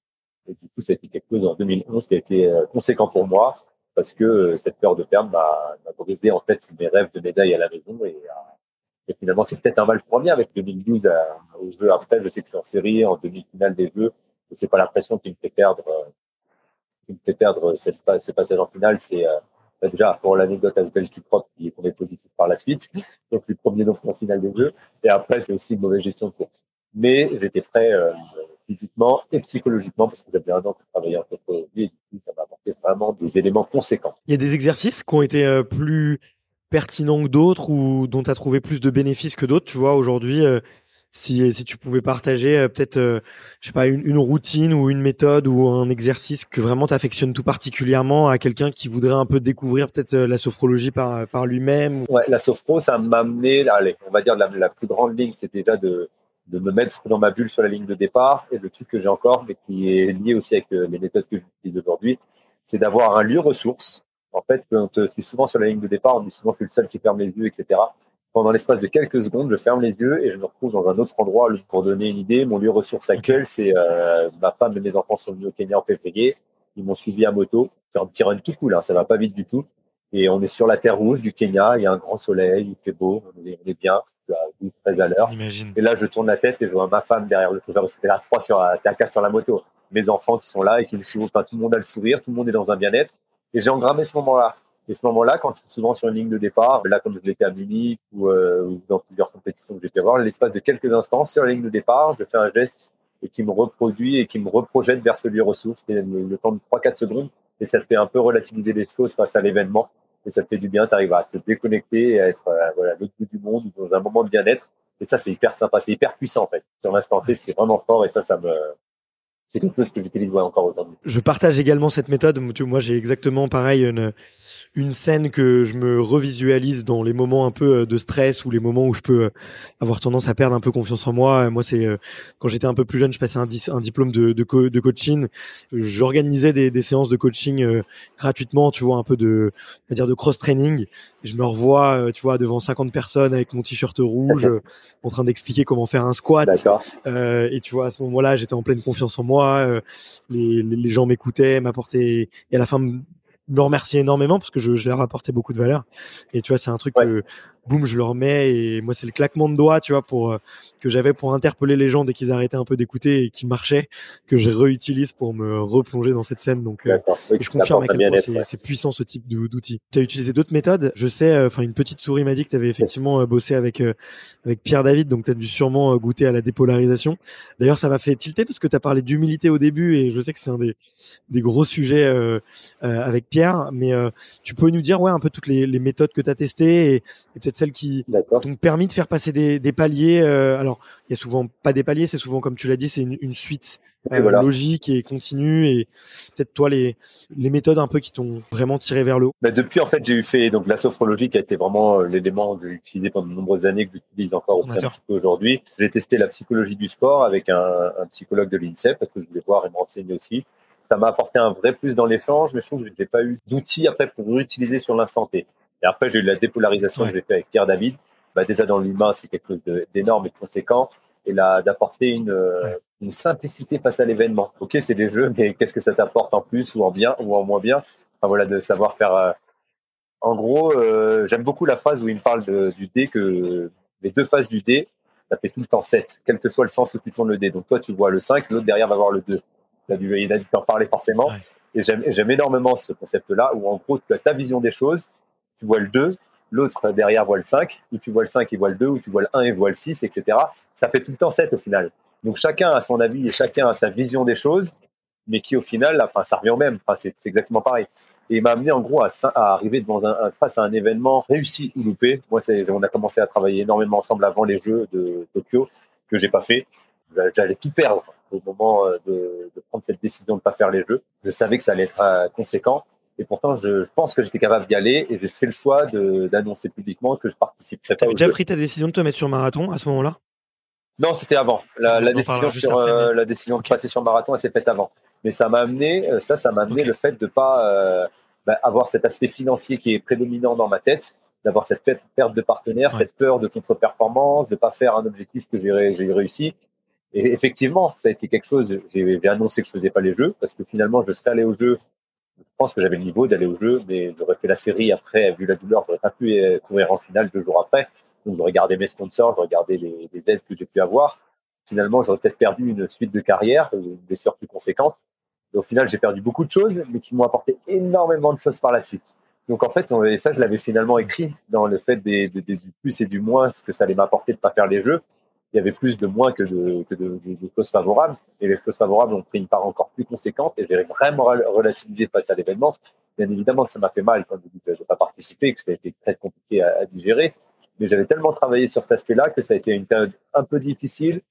Et du coup, ça a été quelque chose en 2011 qui a été euh, conséquent pour moi, parce que euh, cette peur de perdre m'a brisé en fait mes rêves de médaille à la maison. Et, euh, et finalement, c'est peut-être un mal premier avec 2012 aux Jeux. Après, je sais que je suis en série, en demi-finale des Jeux. C'est pas l'impression qui me fait perdre, qui me fait perdre cette, ce passage en finale. C'est bah, déjà, pour l'anecdote avec Belgique propre, qui est tombé positif par la suite. Donc, le premier donc en finale des Jeux. Et après, c'est aussi une mauvaise gestion de course. Mais j'étais prêt euh, physiquement et psychologiquement parce que j'avais un an pour travailler en sophrologie et du coup, ça m'a apporté vraiment des éléments conséquents. Il y a des exercices qui ont été euh, plus pertinents que d'autres ou dont tu as trouvé plus de bénéfices que d'autres. Tu vois, aujourd'hui, euh, si, tu pouvais partager euh, peut-être, euh, je sais pas, une, routine ou une méthode ou un exercice que vraiment t'affectionnes tout particulièrement à quelqu'un qui voudrait un peu découvrir peut-être euh, la sophrologie par, lui-même. La sophro, ça m'a amené, on va dire la, plus grande ligne, c'est déjà de, me mettre dans ma bulle sur la ligne de départ. Et le truc que j'ai encore, mais qui est lié aussi avec les méthodes que j'utilise aujourd'hui, c'est d'avoir un lieu ressource. En fait, quand je suis souvent sur la ligne de départ, on dit souvent que je suis le seul qui ferme les yeux, etc pendant l'espace de quelques secondes, je ferme les yeux et je me retrouve dans un autre endroit. Pour donner une idée, mon lieu ressource actuel, c'est euh, ma femme et mes enfants sont venus au Kenya en février. Ils m'ont suivi à moto. C'est un petit run tout cool, hein, ça va pas vite du tout. Et on est sur la terre rouge du Kenya. Il y a un grand soleil, il fait beau, on est, on est bien, à 12, 13 à l'heure. Et là, je tourne la tête et je vois ma femme derrière le chauffeur. C'était à 3 sur la, 4 sur la moto. Mes enfants qui sont là et qui me suivent. Enfin, tout le monde a le sourire, tout le monde est dans un bien-être. Et j'ai engrammé ce moment-là. Et ce moment-là, quand souvent sur une ligne de départ, là comme je l'étais à Munich ou, euh, ou, dans plusieurs compétitions que j'ai pu avoir, l'espace de quelques instants sur la ligne de départ, je fais un geste et qui me reproduit et qui me reprojette vers ce lieu ressource. C'est le, temps de 3-4 secondes et ça te fait un peu relativiser les choses face à l'événement et ça te fait du bien. Tu arrives à te déconnecter et à être euh, voilà, à l'autre bout du monde dans un moment de bien-être. Et ça, c'est hyper sympa, c'est hyper puissant en fait. Sur l'instant T, c'est vraiment fort et ça, ça me, c'est quelque chose que j'utilise encore aujourd'hui. Je partage également cette méthode. Moi, j'ai exactement pareil une, une scène que je me revisualise dans les moments un peu euh, de stress ou les moments où je peux euh, avoir tendance à perdre un peu confiance en moi. Moi, c'est euh, quand j'étais un peu plus jeune, je passais un, un diplôme de, de, de coaching. J'organisais des, des, séances de coaching gratuitement, tu vois, un peu de, à dire de cross training. Je me revois, tu vois, devant 50 personnes avec mon t-shirt rouge, en train d'expliquer comment faire un squat. Euh, et tu vois, à ce moment-là, j'étais en pleine confiance en moi moi, les, les, gens m'écoutaient, m'apportaient et à la fin me remercier énormément parce que je, je leur apportais beaucoup de valeur. Et tu vois, c'est un truc que boum, je le remets et moi c'est le claquement de doigts, tu vois, pour euh, que j'avais pour interpeller les gens dès qu'ils arrêtaient un peu d'écouter et qui marchaient, que je réutilise pour me replonger dans cette scène. Donc, euh, je confirme à quel point c'est puissant ce type d'outil. Tu as utilisé d'autres méthodes? Je sais, euh, enfin une petite souris m'a dit que tu avais effectivement bossé avec avec Pierre David, donc tu as dû sûrement goûter à la dépolarisation. D'ailleurs, ça m'a fait tilter parce que tu as parlé d'humilité au début et je sais que c'est un des des gros sujets avec Pierre, mais tu peux nous dire ouais un peu toutes les, les méthodes que tu as testées et, et peut-être celles qui t'ont permis de faire passer des, des paliers. Euh, alors, il y a souvent pas des paliers, c'est souvent comme tu l'as dit, c'est une, une, suite euh, logique et continue. Et peut-être toi les les méthodes un peu qui t'ont vraiment tiré vers le haut. Bah depuis, en fait, j'ai eu fait donc la sophrologie qui a été vraiment euh, l'élément que j'ai utilisé pendant de nombreuses années, que j'utilise encore aujourd'hui. J'ai testé la psychologie du sport avec un, un psychologue de l'INSEP parce que je voulais voir et me renseigner aussi ça m'a apporté un vrai plus dans l'échange, mais je trouve que je n'ai pas eu d'outils après pour l'utiliser sur l'instant T. Et après, j'ai eu la dépolarisation que j'ai fait avec Pierre David. Bah, déjà, dans l'humain, c'est quelque chose d'énorme et de conséquent. Et là, d'apporter une, euh, une simplicité face à l'événement. Ok, c'est des jeux, mais qu'est-ce que ça t'apporte en plus ou en bien ou en moins bien? Enfin voilà, de savoir faire. Euh, en gros, euh, j'aime beaucoup la phrase où il me parle de, du dé que les deux faces du dé, ça fait tout le temps 7, quel que soit le sens où tu tournes le dé. Donc toi, tu vois le 5, l'autre derrière va voir le 2. Il a dû, il a dû t'en parler forcément. Et j'aime énormément ce concept-là où en gros, tu as ta vision des choses tu vois le 2, l'autre derrière voit le 5, ou tu vois le 5 et voit le 2, ou tu vois le 1 et voit le 6, etc. Ça fait tout le temps 7 au final. Donc chacun a son avis et chacun a sa vision des choses, mais qui au final, enfin, ça revient au même. Enfin, c'est exactement pareil. Et il m'a amené en gros à, arriver devant un, face à un événement réussi ou loupé. Moi, on a commencé à travailler énormément ensemble avant les Jeux de Tokyo, que j'ai pas fait. J'allais tout perdre au moment euh, de, de, prendre cette décision de pas faire les Jeux. Je savais que ça allait être euh, conséquent. Et pourtant, je pense que j'étais capable d'y aller et j'ai fait le choix d'annoncer publiquement que je participerais pas. Tu avais déjà pris ta décision de te mettre sur marathon à ce moment-là? Non, c'était avant. La, la décision, sur, euh, la décision de passer sur marathon, elle s'est faite avant. Mais ça m'a amené, euh, ça, ça m'a amené le fait de pas euh, bah, avoir cet aspect financier qui est prédominant dans ma tête, d'avoir cette perte de partenaire, cette peur de contre-performance, de pas faire un objectif que j'ai réussi. Et effectivement, ça a été quelque chose. J'ai annoncé que je faisais pas les jeux parce que finalement, je serais allé aux jeux je pense que j'avais le niveau d'aller au jeu, mais j'aurais fait la série après, vu la douleur, j'aurais pas pu courir en finale deux jours après. Donc j'aurais gardé mes sponsors, j'aurais gardé les, les aides que j'ai pu avoir. Finalement, j'aurais peut-être perdu une suite de carrière, une blessure plus conséquente. Et au final, j'ai perdu beaucoup de choses, mais qui m'ont apporté énormément de choses par la suite. Donc en fait, et ça, je l'avais finalement écrit dans le fait des, du plus et du moins, ce que ça allait m'apporter de pas faire les jeux il y avait plus de moins que de, que de, de, choses favorables. Et les choses favorables ont pris une part encore plus conséquente. Et j'ai vraiment relativisé face à l'événement. Bien évidemment que ça m'a fait mal quand je n'ai pas participé, que ça a été très compliqué à, digérer. Mais j'avais tellement travaillé sur cet aspect-là que ça a été une période un peu difficile.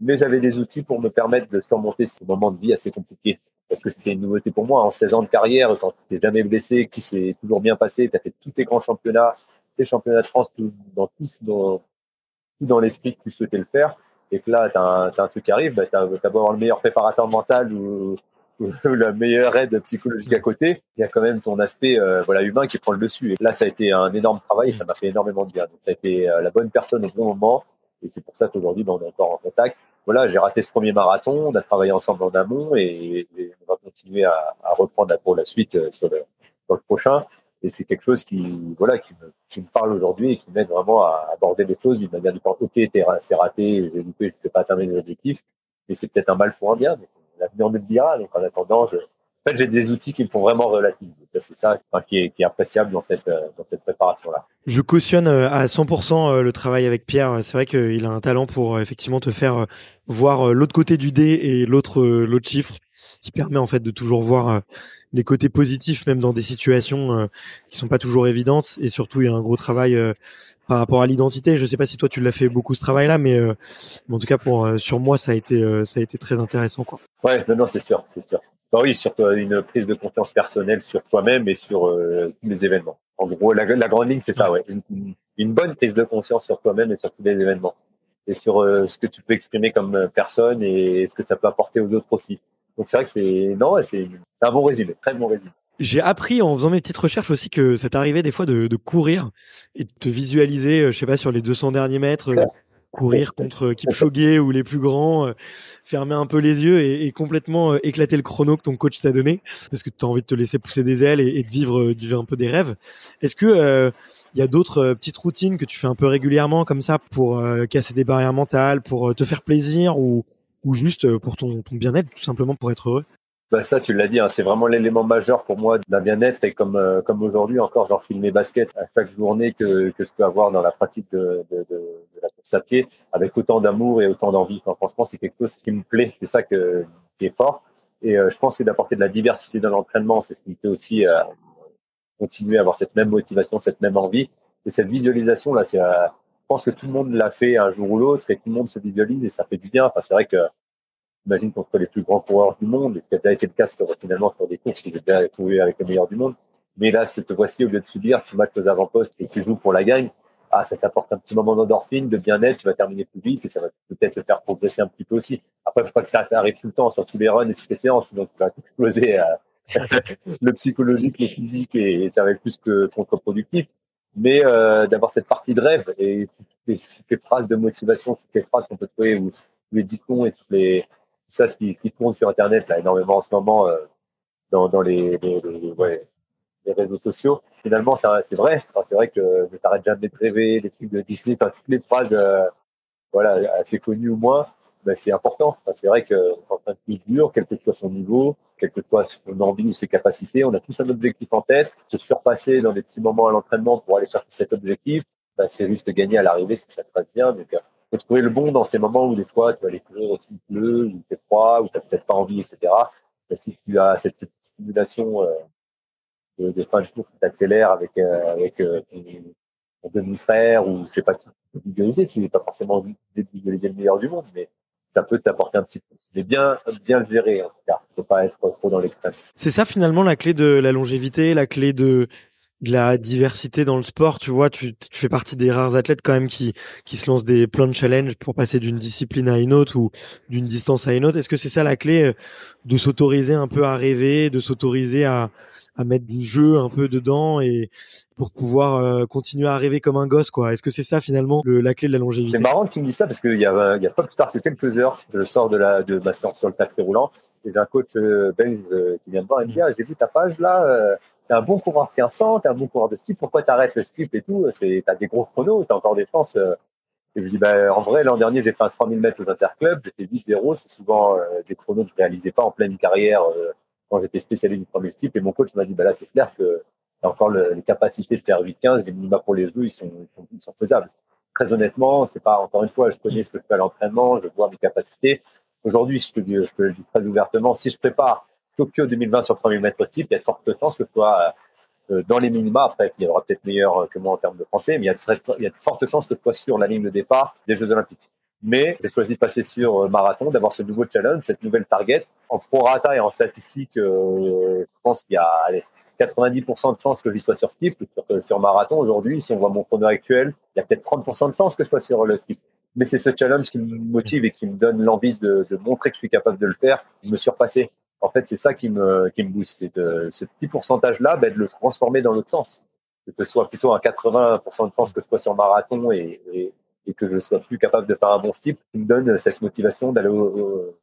Mais j'avais des outils pour me permettre de surmonter ce moment de vie assez compliqué. Parce que c'était une nouveauté pour moi. En 16 ans de carrière, quand tu t'es jamais blessé, que tout s'est toujours bien passé, tu as fait tous tes grands championnats, tes championnats de France, dans tous, dans, dans l'esprit que tu souhaitais le faire et que là, tu as, un truc qui arrive, bah, tu as, beau avoir le meilleur préparateur mental ou, la meilleure aide psychologique à côté, il y a quand même ton aspect euh, voilà humain qui prend le dessus. Et là, ça a été un énorme travail et ça m'a fait énormément de bien. Donc, ça a été euh, la bonne personne au bon moment et c'est pour ça qu'aujourd'hui, bah, on est encore en contact. Voilà, j'ai raté ce premier marathon, on a travaillé ensemble en amont et, on va continuer à, reprendre pour la suite euh, sur sur le prochain. Et c'est quelque chose qui, voilà, qui me, parle aujourd'hui et qui m'aide vraiment à aborder les choses d'une manière différente. Ok, c'est raté, j'ai loupé, je ne peux pas atteindre mes objectifs, mais c'est peut-être un mal pour un bien. L'avenir me le dira. Donc en attendant, je, en fait, j'ai des outils qui me font vraiment relativiser. C'est ça qui, est, qui, est, appréciable dans cette, dans cette préparation-là. Je cautionne euh, à 100% euh, le travail avec Pierre. C'est vrai qu'il a un talent pour euh, effectivement te faire voir l'autre côté du dé et l'autre l'autre chiffre, qui permet en fait de toujours voir les côtés positifs même dans des situations euh, qui sont pas toujours évidentes et surtout il y a un gros travail euh, par rapport à l'identité. Je sais pas si toi tu l'as fait beaucoup ce travail-là, mais, euh, en tout cas pour sur moi ça a été ça a été très intéressant quoi. Ouais, non, non c'est sûr, c'est sûr. Bah oui, surtout une prise de confiance personnelle sur toi-même et sur tous les événements. En gros, la, grande ligne c'est ça, ouais, une, bonne prise de conscience sur toi-même et sur tous les événements et sur ce que tu peux exprimer comme personne et ce que ça peut apporter aux autres aussi. Donc c'est vrai que c'est non, c'est un bon résumé, très bon résumé. J'ai appris en faisant mes petites recherches aussi que ça t'arrivait des fois de, de, courir et de te visualiser, euh, je sais pas, sur les 200 derniers mètres, courir contre Kipchoge ou les plus grands, euh, fermer un peu les yeux et, complètement euh, éclater le chrono que ton coach t'a donné parce que tu as envie de te laisser pousser des ailes et, de vivre, euh, vivre un peu des rêves. Est-ce que il y a d'autres petites routines que tu fais un peu régulièrement comme ça pour casser des barrières mentales, pour te faire plaisir ou, ou juste pour ton, ton bien-être, tout simplement pour être heureux? Bah ça, tu l'as dit, hein, c'est vraiment l'élément majeur pour moi d'un bien-être. Et comme euh, comme aujourd'hui encore, j'enfile mes baskets à chaque journée que, que je peux avoir dans la pratique de, de, de, de la course à pied, avec autant d'amour et autant d'envie. Enfin, franchement, c'est quelque chose qui me plaît. C'est ça que, qui est fort. Et euh, je pense que d'apporter de la diversité dans l'entraînement, c'est ce qui me fait aussi euh, continuer à avoir cette même motivation, cette même envie. Et cette visualisation là, c'est, je pense que tout le monde l'a fait un jour ou l'autre et tout le monde se visualise et ça fait du bien. Enfin, c'est vrai que Imagine soit les plus grands coureurs du monde, et ce qui a été le cas finalement sur des courses, j'ai déjà trouvé avec les meilleurs du monde. Mais là, cette fois-ci, au lieu de subir, tu matches aux avant-postes et tu joues pour la gagne. Ah, ça t'apporte un petit moment d'endorphine, de bien-être, tu vas terminer plus vite et ça va peut-être te faire progresser un petit peu aussi. Après, faut pas que ça arrive tout le temps sur tous les runs et toutes les séances, sinon tu vas exploser euh, le psychologique, le physique et, ça va être plus que contre-productif. Mais euh, d'avoir cette partie de rêve et toutes les, phrases de motivation, toutes les phrases qu'on peut trouver ou les dictons et toutes les ça, ce qui, qui tourne sur Internet là, énormément en ce moment euh, dans, dans les, les, ouais, les, réseaux sociaux. Finalement, c'est vrai. Enfin, c'est vrai que ne t'arrête jamais de rêver, les trucs de Disney, toutes les phrases euh, voilà, assez connues ou moins, ben, c'est important. Enfin, c'est vrai que en train de dur, quel que soit son niveau, quel que soit son envie ou ses capacités, on a tous un objectif en tête. Se surpasser dans des petits moments à l'entraînement pour aller chercher cet objectif, ben, c'est juste gagner à l'arrivée si ça te passe bien. Donc, euh, faut trouver le bon dans ces moments où des fois tu vas aller courir aussi il pleut, ou il fait froid, ou tu n'as peut-être pas envie, etc. Mais si tu as cette petite stimulation euh, de, de fin de course qui t'accélère avec, euh, avec euh, ton, demi-frère ou je sais pas qui visualiser, tu n'es pas forcément obligé de le meilleur du monde, mais ça peut t'apporter un petit peu. Mais bien, bien gérer en tout cas. Faut pas être trop dans l'extrême. C'est ça finalement la clé de la longévité, la clé de de la diversité dans le sport, tu vois, tu, tu, fais partie des rares athlètes quand même qui qui se lancent des plans de challenge pour passer d'une discipline à une autre ou d'une distance à une autre. Est-ce que c'est ça la clé euh, de s'autoriser un peu à rêver, de s'autoriser à à mettre du jeu un peu dedans et pour pouvoir euh, continuer à rêver comme un gosse quoi. Est-ce que c'est ça finalement le, la clé de la longévité? C'est marrant que tu me dises ça parce qu'il y a il y a pas plus tard que quelques heures, je sors de la de ma séance sur le tapis roulant et j'ai un coach euh, belge qui vient me voir et me dit ah, j'ai vu ta page là t'es un bon coureur de 1500, t'es un bon coureur de style, pourquoi t'arrêtes le strip et tout C'est t'as des gros chronos, t'as encore des chances. Euh. Et je dis bah en vrai l'an dernier j'ai fait un 3000 mètres aux interclubs, j'étais 8-0, c'est souvent euh, des chronos que je réalisais pas en pleine carrière euh, quand j'étais spécialisé du 3000 strip. Et mon coach m'a dit bah là c'est clair que encore le, les capacités de faire 8-15, les minima pour les jeux ils sont, faisables. Très honnêtement, c'est pas encore une fois, je connais ce que je fais à l'entraînement, je vois mes capacités. Aujourd'hui, je te, dis, je le dis très ouvertement, si je prépare Tokyo 2020 sur 3000 mètres type, il y a de fortes chances que ce soit euh, dans les minima. Après, il y aura peut-être meilleur que moi en termes de français, mais il y a de, il y a de fortes chances que ce soit sur la ligne de départ des Jeux Olympiques. Mais j'ai choisi de passer sur euh, marathon, d'avoir ce nouveau challenge, cette nouvelle target. En prorata et en statistique, euh, je pense qu'il y a allez, 90% de chances que je sois sur steep. Sur, sur marathon, aujourd'hui, si on voit mon chrono actuel, il y a peut-être 30% de chances que je sois sur le steep. Mais c'est ce challenge qui me motive et qui me donne l'envie de, de montrer que je suis capable de le faire, de me surpasser en fait, c'est ça qui me, qui me booste. C'est de, ce petit pourcentage-là, ben, de le transformer dans l'autre sens. Que ce soit plutôt un 80% de chance que je sois sur marathon et, et, et, que je sois plus capable de faire un bon style, qui me donne cette motivation d'aller,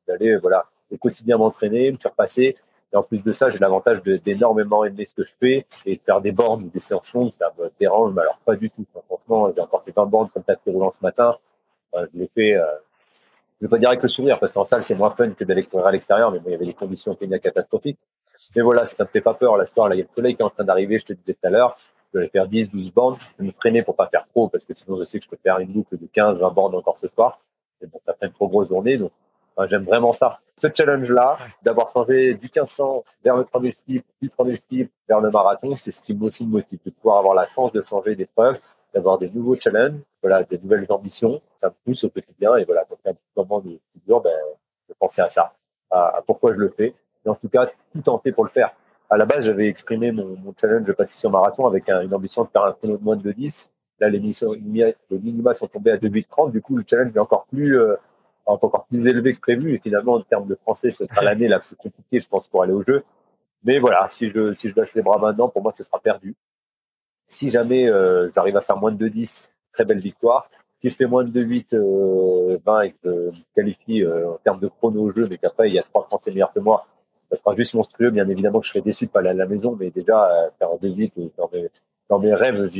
d'aller, voilà, au quotidien m'entraîner, me faire passer. Et en plus de ça, j'ai l'avantage d'énormément aimer ce que je fais et de faire des bornes des séances longues, ça me dérange, mais alors pas du tout. Franchement, j'ai encore fait 20 bornes le tapis roulant ce matin. je l'ai fait, euh, je vais pas dire avec le sourire parce qu'en salle c'est moins fun que d'aller courir à l'extérieur, mais bon, il y avait des conditions Kenya catastrophiques. Mais voilà, ça me fait pas peur. La soirée, il y a le soleil qui est en train d'arriver, je te disais tout à l'heure. Je vais faire 10, 12 bandes. Je vais me freiner pour pas faire trop parce que sinon je sais que je peux faire une boucle de 15, 20 bandes encore ce soir. Et bon, ça fait une trop grosse journée. Donc, j'aime vraiment ça. Ce challenge-là, d'avoir changé du 1500 vers le 3000 steep, du 3000 steep vers le marathon, c'est ce qui aussi me motive, de pouvoir avoir la chance de changer d'épreuve d'avoir des nouveaux challenges, voilà, des nouvelles ambitions. Ça me pousse au quotidien et voilà, quand il y a un petit moment de dur, ben, je pensais à ça, à, pourquoi je le fais. Et en tout cas, tout tenter pour le faire. À la base, j'avais exprimé mon, mon challenge de passer sur marathon avec une ambition de faire un chrono de moins de 10. Là, les, minima sont tombés à 2,30. Du coup, le challenge est encore plus, euh, encore plus élevé que prévu. Et finalement, en termes de français, ce sera l'année la plus compliquée, je pense, pour aller au jeu. Mais voilà, si je, si je lâche les bras maintenant, pour moi, ce sera perdu. Si jamais euh, j'arrive à faire moins de 2-10, très belle victoire. si je fais moins de 2-8, euh, 20 et que je me qualifie euh, en termes de chrono au jeu, mais qu'après il y a trois Français meilleurs que moi, ça sera juste monstrueux. Bien évidemment que je serai déçu de pas aller à la maison, mais déjà euh, faire 2-8 dans mes, dans mes rêves, je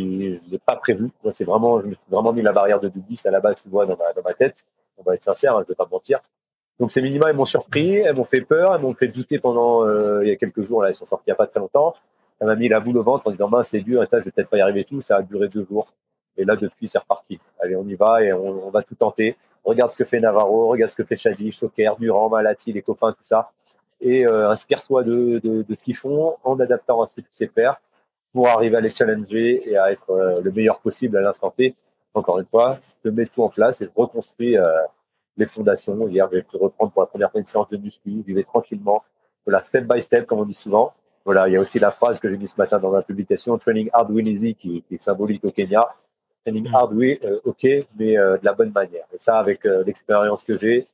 l'ai pas prévu. Moi, c'est vraiment, je me suis vraiment mis la barrière de 2-10 à la base, tu vois, dans ma, dans ma tête. On va être sincère, hein, je vais pas mentir. Donc ces minima, elles m'ont surpris, elles m'ont fait peur, elles m'ont fait douter pendant euh, il y a quelques jours. Là, elles sont sorties il y a pas très longtemps. Elle m'a mis la boule au ventre en disant, mince, c'est dur, et ça, je vais peut-être pas y arriver tout. Ça a duré deux jours. Et là, depuis, c'est reparti. Allez, on y va et on, va tout tenter. Regarde ce que fait Navarro, regarde ce que fait Chadi, Choker, Durand, Malati, les copains, tout ça. Et euh, inspire-toi de, de, de, ce qu'ils font en adaptant à ce que tu sais faire pour arriver à les challenger et à être euh, le meilleur possible à l'instant T. Encore une fois, je mets tout en place et je reconstruis euh, les fondations. Hier, j'ai pu reprendre pour la première fois une séance de muscu, vivre tranquillement. Voilà, step by step, comme on dit souvent. Voilà, il y a aussi la phrase que j'ai mise ce matin dans ma publication, Training Hard Win Easy, qui, qui est symbolique au Kenya training mm. hard, oui, euh, ok, mais euh, de la bonne manière. Et ça, avec l'expérience que j'ai,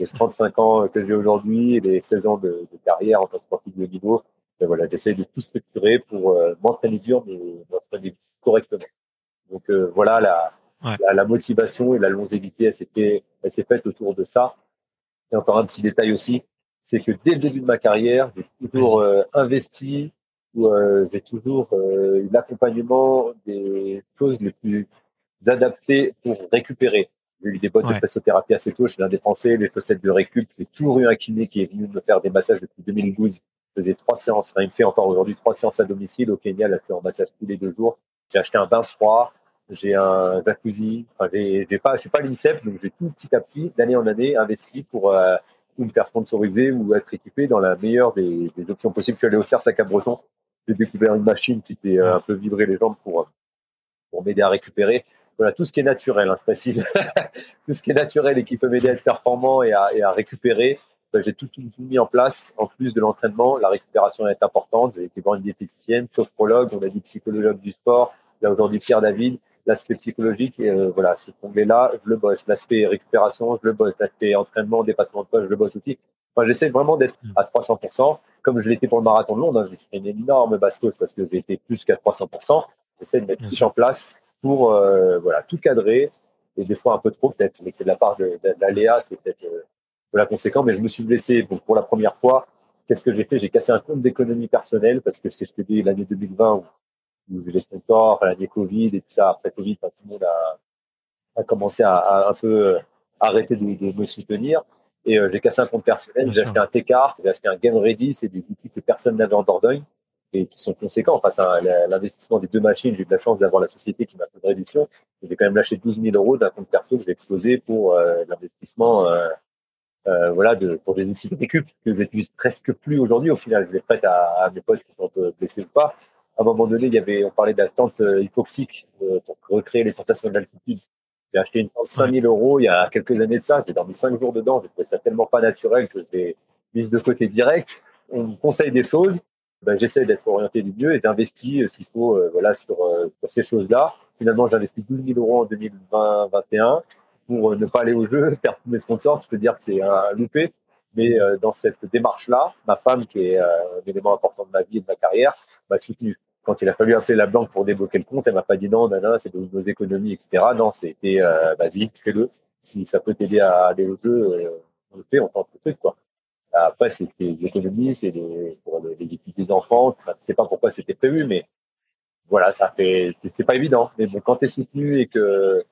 les 35 ans que j'ai aujourd'hui et les 16 ans de, de, carrière en tant que sportif de niveau, ben voilà, j'essaie de tout structurer pour m'entraîner dur, mais m'entraîner correctement. Donc voilà, la, ouais. la, la, motivation et la longévité, elle s'est fait, elle s'est faite autour de ça. Et encore un petit détail aussi, c'est que dès le début de ma carrière, j'ai toujours investi où euh, j'ai toujours euh, eu l'accompagnement des choses les plus adaptées pour récupérer. J'ai eu des bottes ouais. de pressothérapie assez tôt, je l'un des Français, les chaussettes de récup. J'ai toujours eu un kiné qui est venu me faire des massages depuis 2012. Je faisais trois séances, enfin, il me fait encore aujourd'hui trois séances à domicile. Au Kenya, il a fait en massage tous les deux jours. J'ai acheté un bain froid, j'ai un jacuzzi. Enfin, j'ai, j'ai pas, je suis pas l'INSEP, donc j'ai tout petit à petit, d'année en année, investi pour euh, ou me faire sponsoriser ou être équipé dans la meilleure des, des options possibles. Je suis allé au CERS à Cap-Breton j'ai découvert une machine qui fait euh, un peu vibrer les jambes pour, pour m'aider à récupérer. Voilà, tout ce qui est naturel, hein, je précise. tout ce qui est naturel et qui peut m'aider à être performant et à, et à récupérer, ben, j'ai tout, tout, tout, mis en place. En plus de l'entraînement, la récupération est importante. J'ai été voir une diététicienne, sophrologue, on a dit psychologue du sport. Là, aujourd'hui, Pierre David. L'aspect psychologique, et, euh, voilà, ce onglet-là, je le bosse. L'aspect récupération, je le bosse. L'aspect entraînement, dépassement de poids, je le bosse aussi. Enfin, j'essaie vraiment d'être à 300% comme je l'étais pour le marathon de Londres, hein, j'ai fait une énorme bastos parce que j'ai été plus qu'à 300%. J'essaie de mettre tout en place pour euh, voilà tout cadrer et des fois un peu trop peut-être, mais c'est de la part de, de, de l'aléa, c'est peut-être euh, la conséquence. Mais je me suis blessé donc pour la première fois. Qu'est-ce que j'ai fait? J'ai cassé un compte d'économie personnelle parce que c'est ce que je te dis l'année 2020 où, où j'ai les sponsors, l'année Covid et tout ça. Après Covid, tout le monde a, a commencé à, à, un peu euh, arrêter de, de me soutenir. Et euh, j'ai cassé un compte personnel, j'ai acheté un T-Card, j'ai acheté un Game Ready, c'est des outils que personne n'avait en Dordogne et qui sont conséquents. Enfin, c'est l'investissement des deux machines. J'ai eu de la chance d'avoir la société qui m'a fait une réduction. J'ai quand même lâché 12 000 euros d'un compte perso que j'ai explosé pour euh, l'investissement, euh, euh, voilà, de, pour des outils de récup que j'utilise presque plus aujourd'hui. Au final, je les prête à, à, mes potes qui sont un peu blessés ou pas. À un moment donné, il y avait, on parlait d'attente hypoxique pour recréer les sensations de l'altitude. J'ai acheté une tente de 5000 euros il y a quelques années de ça. J'ai dormi 5 jours dedans. J'ai trouvé ça tellement pas naturel que je l'ai mise de côté direct. On me conseille des choses. Ben, j'essaie d'être orienté du mieux et d'investir euh, s'il faut, euh, voilà, sur, euh, sur ces choses-là. Finalement, j'ai investi 12 000 euros en 2020-2021 pour ne pas aller au jeu, perdre tous mes sponsors. Je peux dire que c'est un loupé. Mais dans cette démarche-là, ma femme, qui est un élément important de ma vie et de ma carrière, m'a soutenu quand il a fallu appeler la banque pour débloquer le compte, elle m'a pas dit non, non, c'est de nos économies, etc. Non, c'était euh, vas-y, fais-le. Si ça peut t'aider à aller au jeu, on le fait, on tente le truc, quoi. Après, c'était l'économie, c'est pour les, les des enfants. Je sais pas pourquoi c'était prévu, mais voilà, ça fait, c'est pas évident. Mais bon, quand tu es soutenu et que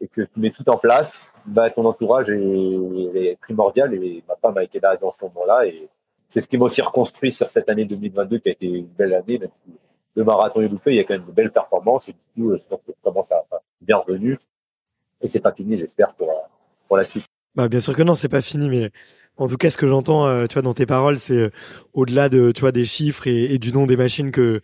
et que tu mets tout en place, bah ton entourage est, est primordial et ma femme a été là dans ce moment-là et c'est ce qui m'a aussi reconstruit sur cette année 2022 qui a été une belle année, même si le marathon est loupé, il y a quand même de belles performances et du coup, je pense que ça commence à bien revenu. Et c'est pas fini, j'espère, pour, pour la suite. Bah, bien sûr que non, c'est pas fini, mais en tout cas, ce que j'entends, euh, tu vois, dans tes paroles, c'est euh, au-delà de, tu vois, des chiffres et, du nom des machines que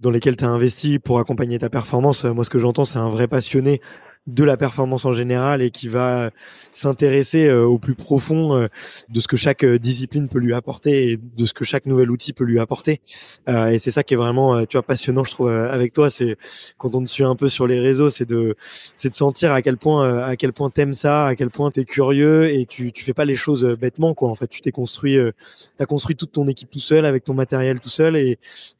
dans lesquelles tu as investi pour accompagner ta performance. Euh, moi, ce que j'entends, c'est un vrai passionné de la performance en général et qui va s'intéresser euh, au plus profond euh, de ce que chaque euh, discipline peut lui apporter et de ce que chaque nouvel outil peut lui apporter. et c'est ça qui est vraiment, tu vois, passionnant, je trouve, avec toi. C'est quand on te suit un peu sur les réseaux, c'est de, c'est de sentir à quel point, à quel point t'aimes ça, à quel point t'es curieux et tu, tu fais pas les choses bêtement, quoi. En fait, tu t'es construit, t'as construit toute ton équipe tout seul avec ton matériel tout seul et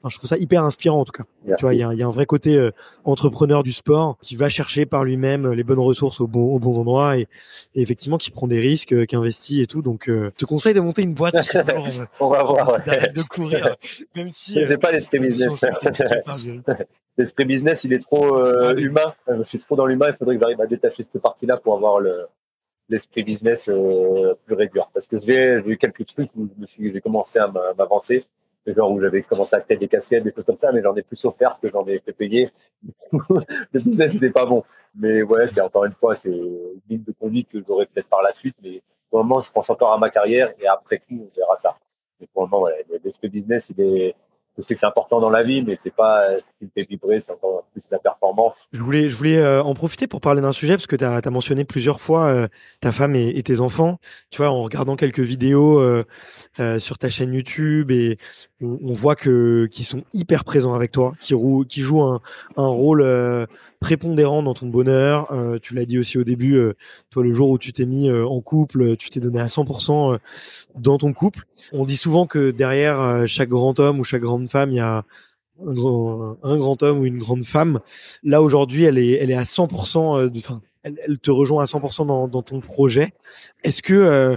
je trouve ça hyper inspirant en tout cas. Tu vois, il y a, un vrai côté entrepreneur du sport qui va chercher par lui-même même les bonnes ressources au bon, au bon endroit et, effectivement qui prend des risques, qui investit et tout. Donc, je te conseille de monter une boîte. On va voir. de courir, même si. J'ai pas l'esprit business. l'esprit business, il est trop ah humain. Je suis trop dans l'humain. Il faudrait que j'arrive à détacher cette partie-là pour avoir le l'esprit business euh, plus réduire. Parce que j'ai eu quelques trucs où je j'ai commencé à m'avancer, genre où j'avais commencé à créer des casquettes, des choses comme ça, mais j'en ai plus offert que j'en ai fait payer. le business n'était pas bon. Mais ouais, c'est encore une fois, c'est une ligne de conduite que j'aurais peut-être par la suite, mais pour le moment, je pense encore à ma carrière et après tout, on verra ça. Mais pour le moment, ouais, l'esprit business, il est, je sais que c'est important dans la vie, mais c'est pas ce qui me fait vibrer, c'est encore plus la performance. Je voulais, je voulais euh, en profiter pour parler d'un sujet parce que tu as, mentionné plusieurs fois euh, ta femme et, tes enfants. Tu vois, en regardant quelques vidéos euh, sur ta chaîne YouTube et on, voit que qu'ils sont hyper présents avec toi, qui, qui jouent un, un rôle prépondérant dans ton bonheur. tu l'as dit aussi au début, toi le jour où tu t'es mis en couple, tu t'es donné à 100% dans ton couple. On dit souvent que derrière chaque grand homme ou chaque grande femme, il y a un grand, homme ou une grande femme. Là aujourd'hui, elle est, elle est à 100%. Euh, de, enfin, elle, te rejoint à 100% dans, dans, ton projet. Est-ce que euh,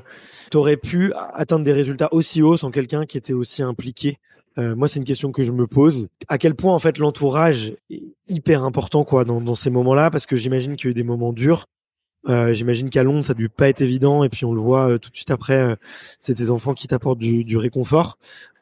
tu aurais pu atteindre des résultats aussi hauts sans quelqu'un qui était aussi impliqué euh, Moi, c'est une question que je me pose. À quel point en fait l'entourage est hyper important quoi dans, dans ces moments-là? Parce que j'imagine qu'il y a eu des moments durs. Euh, j'imagine qu'à Londres, ça a dû pas être évident. Et puis on le voit tout de suite après, c'est tes enfants qui t'apportent du, du réconfort.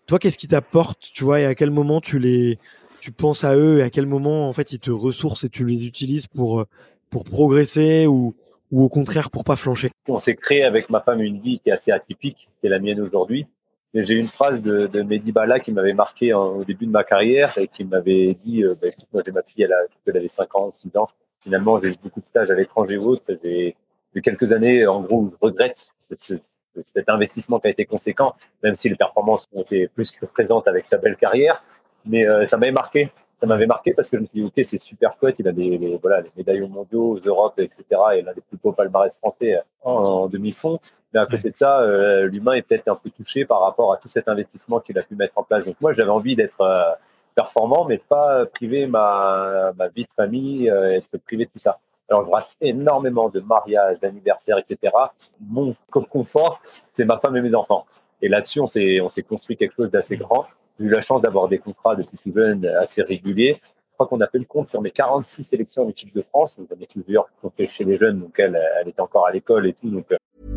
Toi, qu'est-ce qui t'apporte, tu vois, et à quel moment tu les, tu penses à eux, et à quel moment, en fait, ils te ressourcent et tu les utilises pour, pour progresser ou, ou au contraire pour pas flancher? On s'est créé avec ma femme une vie qui est assez atypique, qui est la mienne aujourd'hui. J'ai une phrase de, de Mehdi Bala qui m'avait marqué au début de ma carrière et qui m'avait dit, euh, ben, moi j'ai ma fille, elle, a, elle avait 5 ans, 6 ans. Finalement, j'ai eu beaucoup de stages à l'étranger ou autre. J'ai quelques années, en gros, où je regrette cet investissement qui a été conséquent, même si les performances ont été plus que présentes avec sa belle carrière. Mais euh, ça m'avait marqué. Ça m'avait marqué parce que je me suis dit, OK, c'est super chouette. Il a des, voilà, les médailles aux mondiaux, aux Europes, etc. Et l'un des plus beaux palmarès français en, demi-fond. Mais à côté de ça, euh, l'humain est peut-être un peu touché par rapport à tout cet investissement qu'il a pu mettre en place. Donc moi, j'avais envie d'être euh, performant, mais pas priver ma, ma vie de famille, être privé de tout ça. Alors, je rate énormément de mariages, d'anniversaires, etc. Mon confort, c'est ma femme et mes enfants. Et là-dessus, on s'est, on s'est construit quelque chose d'assez grand. J'ai eu la chance d'avoir des contrats depuis tout jeune assez réguliers. Je crois qu'on a fait le compte sur mes 46 sélections en équipe de France. Donc, ai plusieurs qui sont chez les jeunes. Donc, elle, elle était encore à l'école et tout. Donc, euh.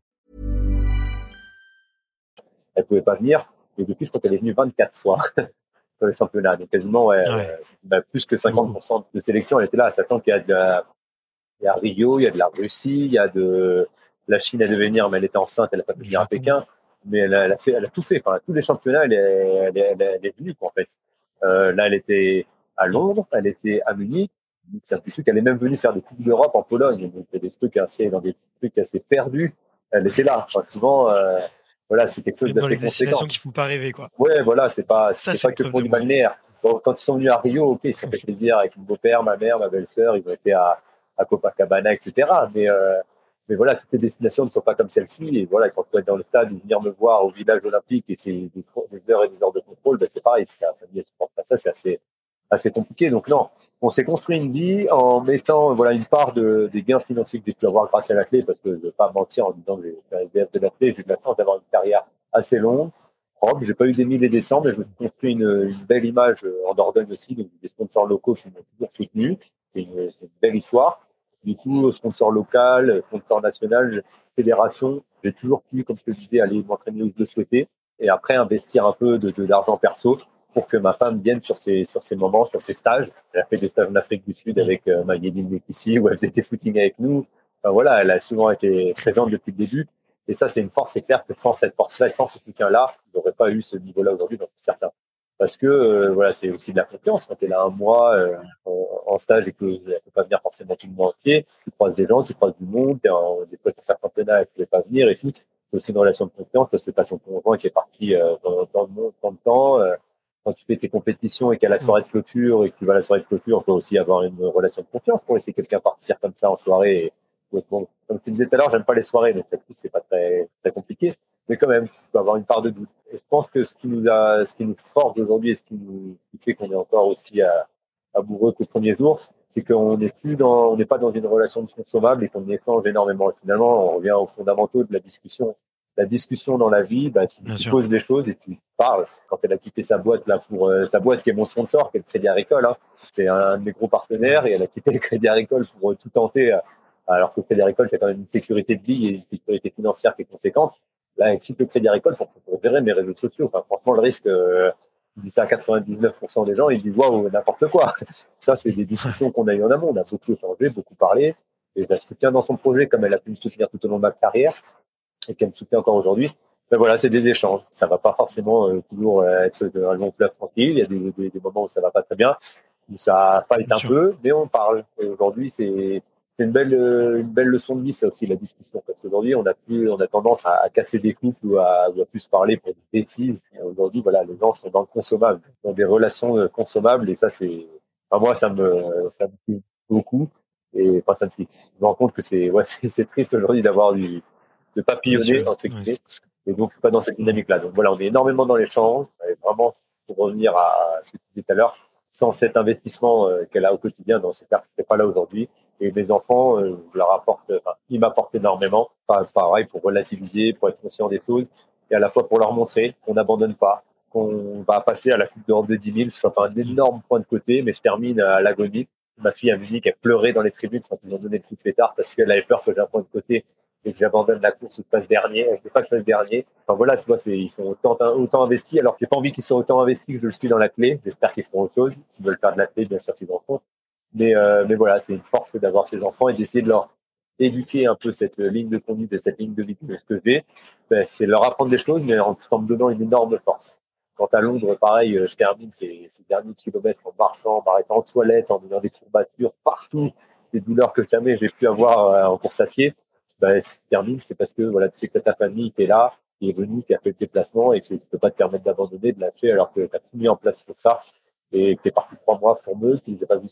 Elle pouvait pas venir, et depuis, je crois qu'elle est venue 24 fois. sur les championnats. Donc quasiment ouais, euh, bah, plus que 50% de sélection, elle était là. Sachant qu'il y a de il y a Rio, il y a de la Russie, il y a de la Chine à devenir, mais elle était enceinte, elle n'a pas pu venir à Pékin, mais elle a, elle a, fait, elle a tout fait. Enfin, tous les championnats, elle est, elle est, elle est venue quoi, en fait. Euh, là, elle était à Londres, elle était à Munich. C'est un truc qu'elle est même venue faire des coupes d'Europe en Pologne. Donc, il y a des trucs assez, dans des trucs assez perdus. Elle était là. Enfin, souvent, euh, voilà, c'est quelque chose d'assez conséquent. qui font pas rêver, quoi. Ouais, voilà, c'est pas, c'est pas que pour du balnéaire. quand ils sont venus à Rio, ok, ils se sont fait plaisir avec mon beau-père, ma mère, ma belle-sœur, ils ont été à, à Copacabana, etc. Mais, euh, mais voilà, toutes les destinations ne sont pas comme celle-ci. Et voilà, quand tu es dans le stade, venir me voir au village olympique et c'est des, heures et des heures de contrôle, ben c'est pareil. La famille supporte pas ça, c'est assez, assez compliqué. Donc non, on s'est construit une vie en mettant voilà une part de, des gains financiers que j'ai pu avoir grâce à la clé, parce que je ne vais pas mentir en disant que j'ai fait un SDF de la clé, j'ai eu la chance d'avoir une carrière assez longue, propre. J'ai pas eu des mille et des mais je me suis construit une, une belle image en Dordogne aussi, donc des sponsors locaux qui m'ont toujours soutenu. C'est une, une, belle histoire. Du coup, sponsor local, sponsor national, fédération, j'ai toujours pu, comme je te disais, aller m'entraîner où je le souhaitais et après investir un peu de d'argent perso pour que ma femme vienne sur ces, sur ces moments, sur ces stages. Elle a fait des stages en Afrique du Sud avec euh, Maïdine ici, où elle faisait des avec nous. Enfin, voilà, elle a souvent été présente depuis le début. Et ça, c'est une force. C'est clair que sans cette force-là sans ce soutien-là, je n'aurais pas eu ce niveau-là aujourd'hui, donc certain. parce que euh, voilà, c'est aussi de la confiance. Quand tu es là un mois euh, en, stage et que tu ne peux pas venir forcément tout le monde entier, tu croises des gens, tu croises du monde, en, des fois tu certains championnats et tu ne pas venir et tout. C'est aussi une relation de confiance parce que tu as ton conjoint qui est parti euh, dans, dans, le monde tant de temps. Quand tu fais tes compétitions et a la soirée de clôture et que tu vas à la soirée de clôture, on peut aussi avoir une relation de confiance pour laisser quelqu'un partir comme ça en soirée. Comme tu disais tout à l'heure, j'aime pas les soirées, donc c'est pas très, très compliqué mais quand même, tu peux avoir une part de doute. Et je pense que ce qui nous a, ce qui nous force aujourd'hui et ce qui nous fait qu'on est encore aussi à, amoureux qu'au premier jour, c'est qu'on n'est plus dans, on n'est pas dans une relation de consommable et qu'on échange énormément. Finalement, on revient aux fondamentaux de la discussion. La discussion dans la vie, bah, tu, poses des choses et tu parles. Quand elle a quitté sa boîte là pour euh, sa boîte qui est mon sponsor, qui est le Crédit Agricole, hein, c'est un de mes gros partenaires et elle a quitté le Crédit Agricole pour euh, tout tenter. Euh, alors que le Crédit Agricole, c'est quand même une sécurité de vie et une sécurité financière qui est conséquente. Là, quitte le crédit agricole pour, pour gérer mes réseaux sociaux. Enfin, franchement, le risque, il dit ça à 99% des gens, ils disent waouh, n'importe quoi. Ça, c'est des discussions qu'on a eues en amont. On a beaucoup échangé, beaucoup parlé. Et je la soutiens dans son projet comme elle a pu me soutenir tout au long de ma carrière et qu'elle me soutient encore aujourd'hui. Mais voilà, c'est des échanges. Ça va pas forcément euh, toujours euh, être un long fleuve tranquille. Il y a des, des, des, moments où ça va pas très bien, où ça fight un peu, mais on parle. Aujourd'hui, c'est une belle euh, une belle leçon de vie ça aussi la discussion parce qu'aujourd'hui on a plus on a tendance à, casser des couples ou à, ou à plus parler pour des bêtises aujourd'hui voilà les gens sont dans le consommable dans des relations euh, consommables et ça c'est enfin, moi ça me ça me beaucoup et enfin ça me fait je me rends compte que c'est ouais c'est triste aujourd'hui d'avoir du de papillonner entre guillemets et donc c'est pas dans cette dynamique là donc voilà on est énormément dans l'échange vraiment pour revenir à ce que tu disais tout à l'heure sans cet investissement euh, qu'elle a au quotidien dans ce cas c'est pas là aujourd'hui et mes enfants, euh, je leur apporte, enfin, ils m'apportent énormément. Enfin, pareil, pour relativiser, pour être conscient des choses, et à la fois pour leur montrer qu'on n'abandonne pas, qu'on va passer à la Coupe d'Europe de 10 000. Je suis un énorme point de côté, mais je termine à l'agonie. Ma fille a dit qu'elle pleurait dans les tribunes quand ils ont donné le coup de pétard parce qu'elle avait peur que j'ai un point de côté et que j'abandonne la course ou je passe dernier. Je veux pas que je fasse dernier. Enfin voilà, tu vois, c'est, ils sont autant, autant investis alors que j'ai pas envie qu'ils soient autant investis que je le suis dans la clé. J'espère qu'ils feront autre chose. S'ils veulent faire de la clé, bien sûr qu'ils en font. Mais, euh, mais voilà, c'est une force d'avoir ces enfants et d'essayer de leur éduquer un peu cette ligne de conduite et cette ligne de vie que je Ben, c'est leur apprendre des choses, mais en, en me donnant une énorme force. Quand à Londres, pareil, je termine ces, derniers kilomètres en marchant, en m'arrêtant en toilette, en donnant des courbatures partout, des douleurs que jamais j'ai pu avoir euh, en course à pied. Ben, si tu termines, c'est parce que voilà, tu sais que ta famille qui est là, qui est venue, qui a fait le déplacement et que tu peux pas te permettre d'abandonner, de lâcher alors que tu as tout mis en place pour ça et qui est parti trois mois formeuse, qui n'ai pas vu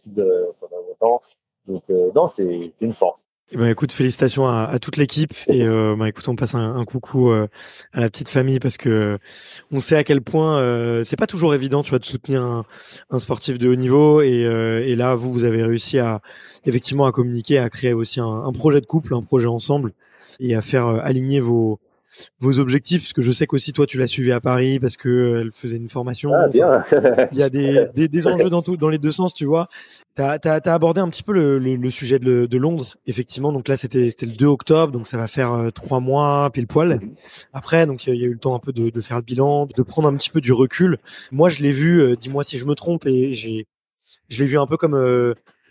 pendant longtemps. Donc euh, non, c'est une force. Eh ben, écoute, félicitations à, à toute l'équipe et euh, bah, écoute, on passe un, un coucou euh, à la petite famille parce que on sait à quel point euh, c'est pas toujours évident, tu vois, de soutenir un, un sportif de haut niveau et, euh, et, là, vous, vous avez réussi à effectivement à communiquer, à créer aussi un, un projet de couple, un projet ensemble et à faire aligner vos vos objectifs Parce que je sais qu'aussi toi tu l'as suivi à Paris parce que euh, elle faisait une formation. Ah, bien. il y a des, des, des enjeux dans tout, dans les deux sens, tu vois. Tu as, as, abordé un petit peu le, le, sujet de, de, Londres, effectivement. Donc là c'était le 2 octobre, donc ça va faire euh, trois mois pile poil. Après, donc il y a eu le temps un peu de, de, faire le bilan, de prendre un petit peu du recul. Moi je l'ai vu, euh, dis-moi si je me trompe, et j'ai je l'ai vu un peu comme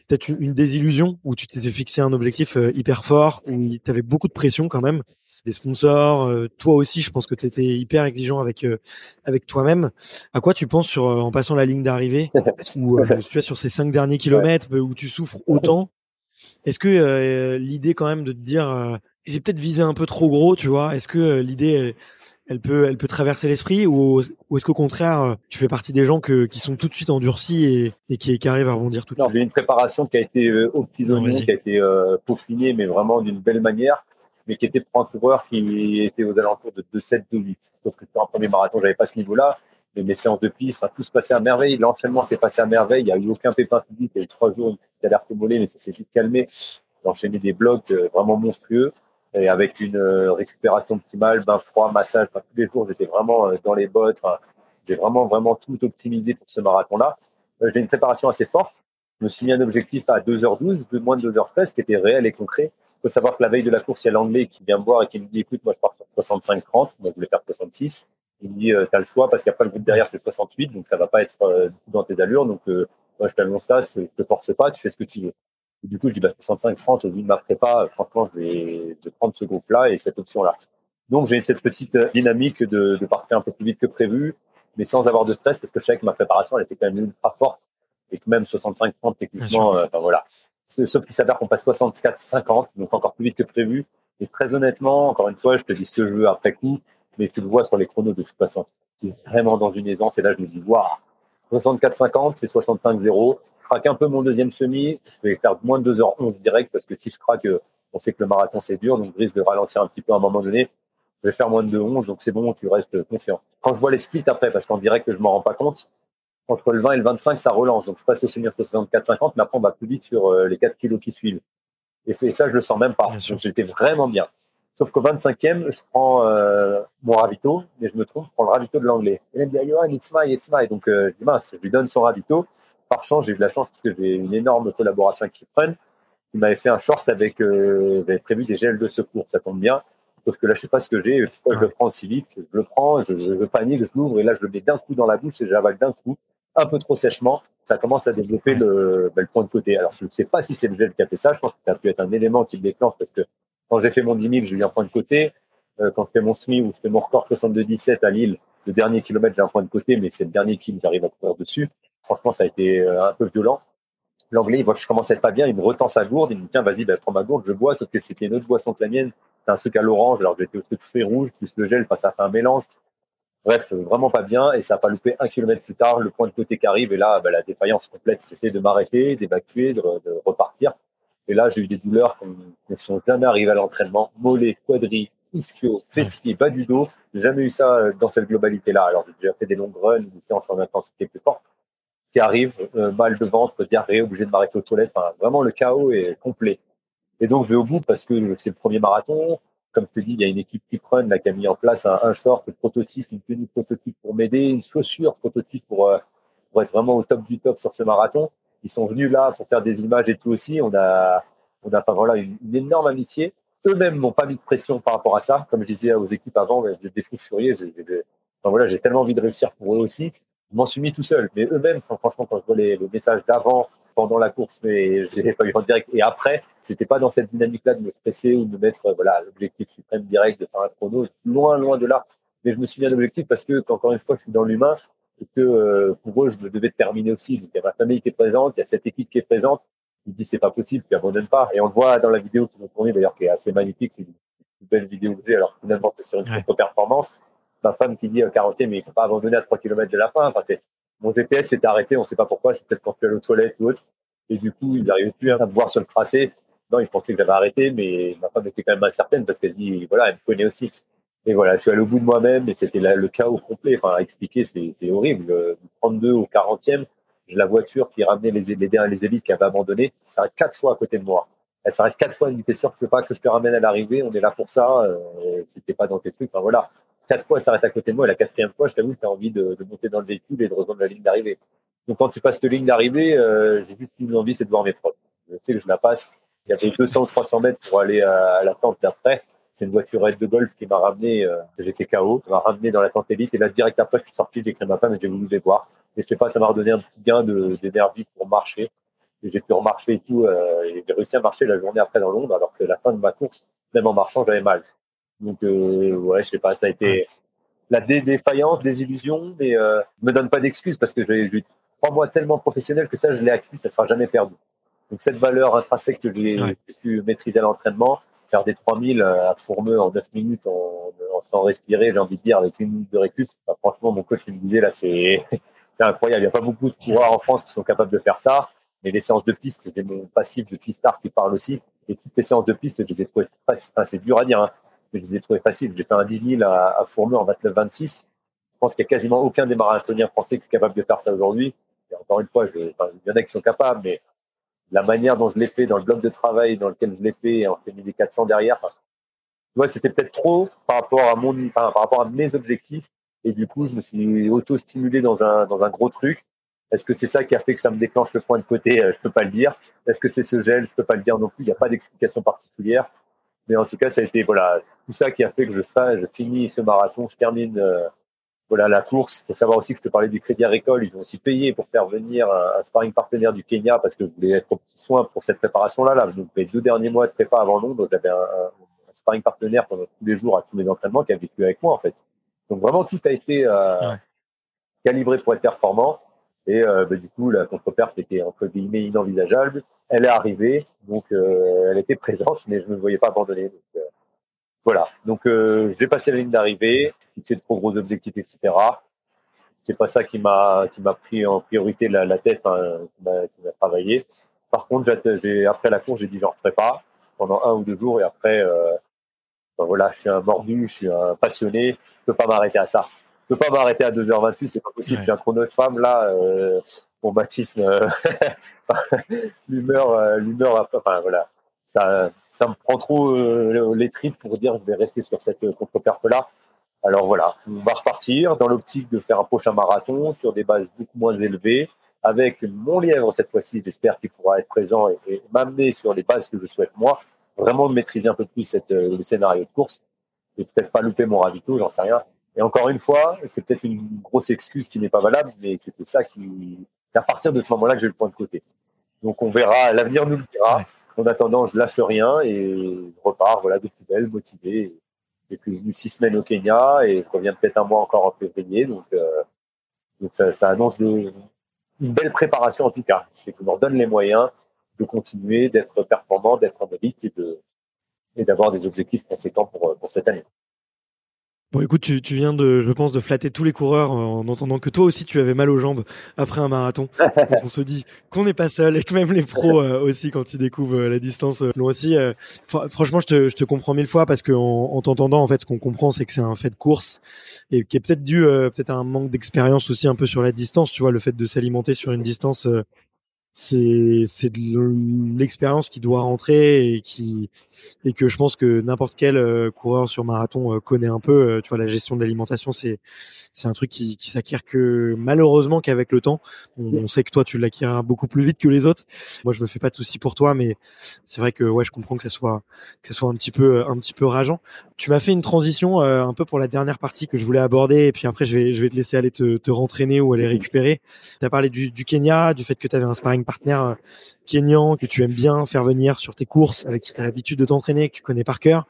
peut-être une, désillusion où tu t'étais fixé un objectif hyper fort, où tu avais beaucoup de pression quand même des sponsors, euh, toi aussi, je pense que tu étais hyper exigeant avec euh, avec toi-même. À quoi tu penses sur euh, en passant la ligne d'arrivée ou tu es sur ces cinq derniers kilomètres où tu souffres autant Est-ce que l'idée quand même de te dire j'ai peut-être visé un peu trop gros, tu vois Est-ce que l'idée elle peut, elle peut traverser l'esprit ou, ou est-ce qu'au contraire, tu fais partie des gens que, qui sont tout de suite endurcis et, et qui, qui, arrivent à rebondir tout de suite? J'ai une préparation qui a été euh, petits oignons, qui a été euh, peaufinée, mais vraiment d'une belle manière mais qui était pour un coureur qui était aux alentours de 2,7, 2,8. Sauf que sur un premier marathon, j'avais pas ce niveau-là. Mais mes séances de piste, tout se passait à merveille. L'enchaînement s'est passé à merveille. Il n'y a eu aucun pépin physique. Il y a eu trois jours, il a l'air mollet, mais ça s'est vite calmé. J'ai des blocs euh, vraiment monstrueux et avec une euh, récupération optimale, bain froid, massage. Enfin, tous les jours, j'étais vraiment euh, dans les bottes. j'ai vraiment, vraiment tout optimisé pour ce marathon-là. J'ai une préparation assez forte. Je me suis mis un objectif à 2h12, de moins de 2h13, qui était réel et concret. Il faut savoir que la veille de la course, il y a l'anglais qui vient me voir et qui me dit, écoute, moi, je pars sur 65-30. Moi, je voulais faire 66. Il me dit, euh, t'as le choix parce qu'après le groupe derrière, c'est 68. Donc, ça va pas être euh, dans tes allures. Donc, euh, moi, je t'annonce ça. Je te force pas. Tu fais ce que tu veux. Et du coup, je dis, bah, 65-30, au vu de ma prépa, franchement, je vais, de prendre ce groupe-là et cette option-là. Donc, j'ai cette petite dynamique de, de partir un peu plus vite que prévu, mais sans avoir de stress parce que je savais que ma préparation elle était quand même ultra forte et que même 65-30 techniquement, euh, enfin voilà. Sauf qu'il s'avère qu'on passe 64-50, donc encore plus vite que prévu. Et très honnêtement, encore une fois, je te dis ce que je veux après coup, mais tu le vois sur les chronos de toute façon. Tu es vraiment dans une aisance et là je me dis, waouh, 64-50, c'est 65-0. Je craque un peu mon deuxième semi, je vais faire moins de 2h11 direct parce que si je craque, euh, on sait que le marathon c'est dur, donc je risque de ralentir un petit peu à un moment donné. Je vais faire moins de 11, donc c'est bon, tu restes confiant. Quand je vois les splits après, parce qu'en direct, je m'en rends pas compte, entre le 20 et le 25, ça relance. Donc je passe au semi 64-50, mais après on va plus vite sur euh, les 4 kilos qui suivent. Et, ça, je le sens même pas. donc j'étais vraiment bien. Sauf qu'au 25e, je prends euh, mon ravito, mais je me trompe, je prends le ravito de l'anglais. Et là, il me dit, ah, it's my, it's my. Donc, euh, je dis, mince, je lui donne son ravito. Par chance, j'ai eu de la chance parce que j'ai une énorme collaboration avec Kipren. Il m'avait fait un short avec, euh, avait prévu des gels de secours. Ça tombe bien. Sauf que là, je sais pas ce que j'ai. Pourquoi je le prends aussi vite Je le prends, je, je, panique, je l'ouvre et là, je le mets d'un coup dans la bouche et j'avale d'un coup, un peu trop sèchement. Ça commence à développer le, ben, le point de côté. Alors, je ne sais pas si c'est le gel qui a fait ça. Je pense que ça a pu être un élément qui le déclenche parce que quand j'ai fait mon 10 000, j'ai eu un point de côté. Euh, quand je fais mon SMI ou je fais mon record 62-17 à Lille, le dernier kilomètre, j'ai un point de côté, mais c'est le dernier qui j'arrive à courir dessus. Franchement, ça a été euh, un peu violent. L'anglais, il voit que je commence à être pas bien, il me retend sa gourde, il me dit, tiens, vas-y, ben, prends ma gourde, je bois, sauf que c'était une autre boisson que la mienne. C'est un truc à l'orange, alors j'étais au truc fruits rouge, plus le gel, ça fait un mélange. Bref, vraiment pas bien, et ça n'a pas loupé un kilomètre plus tard, le point de côté qui arrive, et là, ben, la défaillance complète. J'essaie de m'arrêter, d'évacuer, de, de repartir. Et là, j'ai eu des douleurs qui ne sont jamais arrivées à l'entraînement. Mollet, quadri, ischio, fessier, bas du dos. Jamais eu ça euh, dans cette globalité-là. Alors, j'ai déjà fait des longues runs, des séances en intensité plus forte qui arrivent, euh, mal de ventre, diarrhée, obligé de m'arrêter aux toilettes. Enfin, vraiment, le chaos est complet. Et donc, je vais au bout parce que c'est le premier marathon. Comme je te dis, il y a une équipe qui run là, qui a mis en place un, un short prototype, une tenue prototype pour m'aider, une chaussure prototype pour, euh, pour être vraiment au top du top sur ce marathon ils sont venus là pour faire des images et tout aussi. On a, on a voilà une, énorme amitié. Eux-mêmes n'ont pas mis de pression par rapport à ça. Comme je disais aux équipes avant, j'ai des fous furieux. J'ai, voilà, j'ai tellement envie de réussir pour eux aussi. Je m'en suis mis tout seul. Mais eux-mêmes, franchement, quand je vois les, messages d'avant, pendant la course, mais je n'ai pas eu en direct. Et après, c'était pas dans cette dynamique-là de me stresser ou de me mettre, voilà, l'objectif suprême direct de faire un chrono. Loin, loin de là. Mais je me suis mis un objectif parce que, encore une fois, je suis dans l'humain et que euh, pour eux, je me devais terminer aussi. Donc, il y a ma famille qui est présente, il y a cette équipe qui est présente. Il dit c'est pas possible, tu abandonnes pas. Et on le voit dans la vidéo qui nous tournée d'ailleurs, qui est assez magnifique. C'est une, belle vidéo que j'ai. Alors finalement, c'est sur une ouais. performance. Ma femme qui dit euh, 40 mais il faut pas abandonner à 3 km de la fin. Enfin, mon GPS s'est arrêté, on sait pas pourquoi. C'est peut-être quand tu es aux toilettes ou autre. Et du coup, il n'arrivait plus à me voir sur le tracé. Non, il pensait que j'avais arrêté, mais ma femme était quand même incertaine parce qu'elle dit, voilà, elle me connaît aussi. Et voilà, je suis allé au bout de moi-même et c'était le chaos complet. Enfin, expliquer, c'est horrible. Du 32 au 40e, j'ai la voiture qui ramenait les, les, les élites qui avaient abandonné, ça s'arrête quatre fois à côté de moi. Elle s'arrête quatre fois, elle me dit, t'es sûr que c'est pas que je te ramène à l'arrivée, on est là pour ça, euh, c'était pas dans tes trucs. Enfin voilà, quatre fois, elle s'arrête à côté de moi et la quatrième fois, je t'avoue, tu as envie de, de, monter dans le véhicule et de rejoindre la ligne d'arrivée. Donc quand tu passes cette ligne d'arrivée, euh, j'ai juste une envie, c'est de voir mes proches. Je sais que je la passe. Il y avait 200 ou 300 mètres pour aller à, à la tente d'après. C'est une voiturette de golf qui m'a ramené, euh, j'étais KO, m'a ramené dans la tente élite. Et là, direct après, je suis sorti, j'ai écrit ma femme et j'ai voulu les voir. Et je sais pas, ça m'a redonné un petit gain d'énergie pour marcher. Et j'ai pu remarcher et tout. Euh, et j'ai réussi à marcher la journée après dans Londres, alors que la fin de ma course, même en marchant, j'avais mal. Donc, euh, ouais, je sais pas, ça a été la défaillance, des illusions, mais euh, me donne pas d'excuses parce que j'ai eu trois mois tellement professionnels que ça, je l'ai acquis, ça sera jamais perdu. Donc, cette valeur intrinsèque que j'ai pu maîtriser à l'entraînement, faire des 3000 à Fourmeux en 9 minutes en, en sans respirer, j'ai envie de dire, avec une minute de récup. franchement, mon coach me disait là, c'est incroyable. Il n'y a pas beaucoup de coureurs en France qui sont capables de faire ça. Mais les séances de piste, j'ai mon passif de pistard qui parle aussi. Et toutes les séances de piste, je les ai trouvées. Enfin, c'est dur à dire, hein, je les ai trouvées faciles. J'ai fait un 10 000 à, à Fourmeux en 29-26. Je pense qu'il n'y a quasiment aucun des marathoniens français qui est capable de faire ça aujourd'hui. Et encore une fois, enfin, il y en a qui sont capables, mais la manière dont je l'ai fait, dans le bloc de travail dans lequel je l'ai fait, en fait 1400 derrière, tu vois, c'était peut-être trop par rapport à mon, enfin, par rapport à mes objectifs. Et du coup, je me suis auto-stimulé dans un, dans un gros truc. Est-ce que c'est ça qui a fait que ça me déclenche le point de côté? Euh, Je peux pas le dire. Est-ce que c'est ce gel? Je peux pas le dire non plus. Il n'y a pas d'explication particulière. Mais en tout cas, ça a été voilà tout ça qui a fait que je fasse, je finis ce marathon, je termine euh, voilà la course. Il faut savoir aussi que je te parlais du Crédit Agricole. Ils ont aussi payé pour faire venir un, un sparring partenaire du Kenya parce que je voulais être au petit soin pour cette préparation-là. Là. Donc les deux derniers mois de prépa avant Londres, j'avais un, un, sparring partenaire pendant tous les jours à tous mes entraînements qui a vécu avec moi en fait. Donc vraiment tout a été euh, ouais. calibré pour être performant. Et euh, bah, du coup, la contre-perte était entre guillemets inenvisageable. Elle est arrivée, donc euh, elle était présente, mais je ne me voyais pas abandonner. Donc, euh, voilà. Donc j'ai passé la ligne d'arrivée, fixé de trop gros objectifs, etc. C'est pas ça qui m'a qui m'a pris en priorité la, la tête, hein, qui m'a travaillé. Par contre, j'ai après la course, j'ai dit j'en ferai pas pendant un ou deux jours et après, ben voilà, je suis un mordu, je suis un passionné, je peux pas m'arrêter à ça peux pas m'arrêter à 2h28, c'est pas possible. J'ai un chrono de femme là, euh, mon machisme, euh, l'humeur, euh, l'humeur, enfin voilà, ça, ça me prend trop euh, les tripes pour dire je vais rester sur cette contre-perf là. Alors voilà, on va repartir dans l'optique de faire un prochain marathon sur des bases beaucoup moins élevées, avec mon lièvre cette fois-ci, j'espère qu'il pourra être présent et, et m'amener sur les bases que je souhaite moi, vraiment maîtriser un peu plus cette, le scénario de course et peut-être pas louper mon ravito, j'en sais rien. Et encore une fois, c'est peut-être une grosse excuse qui n'est pas valable, mais c'était ça qui, c'est à partir de ce moment-là que j'ai le point de côté. Donc on verra, l'avenir nous le dira. En attendant, je lâche rien et je repars, voilà, de plus belle, motivé. J'ai plus venu six semaines au Kenya et je reviens peut-être un mois encore en février. Donc, euh, donc ça, ça annonce de, une belle préparation en tout cas. C'est qu'on leur donne les moyens de continuer, d'être performant, d'être en élite et de et d'avoir des objectifs conséquents pour, pour cette année. Bon, écoute, tu, tu, viens de, je pense, de flatter tous les coureurs en entendant que toi aussi tu avais mal aux jambes après un marathon. Donc on se dit qu'on n'est pas seul et que même les pros euh, aussi, quand ils découvrent euh, la distance, euh, l'ont aussi. franchement, je te, je te comprends mille fois parce qu'en en, t'entendant, en fait, ce qu'on comprend, c'est que c'est un fait de course et qui est peut-être dû peut-être à un manque d'expérience aussi un peu sur la distance. Tu vois, le fait de s'alimenter sur une distance c'est c'est de l'expérience qui doit rentrer et qui et que je pense que n'importe quel euh, coureur sur marathon euh, connaît un peu euh, tu vois la gestion de l'alimentation c'est c'est un truc qui qui s'acquiert que malheureusement qu'avec le temps. On, sait que toi tu l'acquiers beaucoup plus vite que les autres. Moi je me fais pas de soucis pour toi mais c'est vrai que ouais je comprends que ça soit que ça soit un petit peu un petit peu rageant. Tu m'as fait une transition un peu pour la dernière partie que je voulais aborder et puis après je vais je vais te laisser aller te, te rentraîner ou aller récupérer. Tu as parlé du, du Kenya du fait que tu avais un sparring partenaire euh, kényan que tu aimes bien faire venir sur tes courses, avec qui tu as l'habitude de t'entraîner, que tu connais par cœur.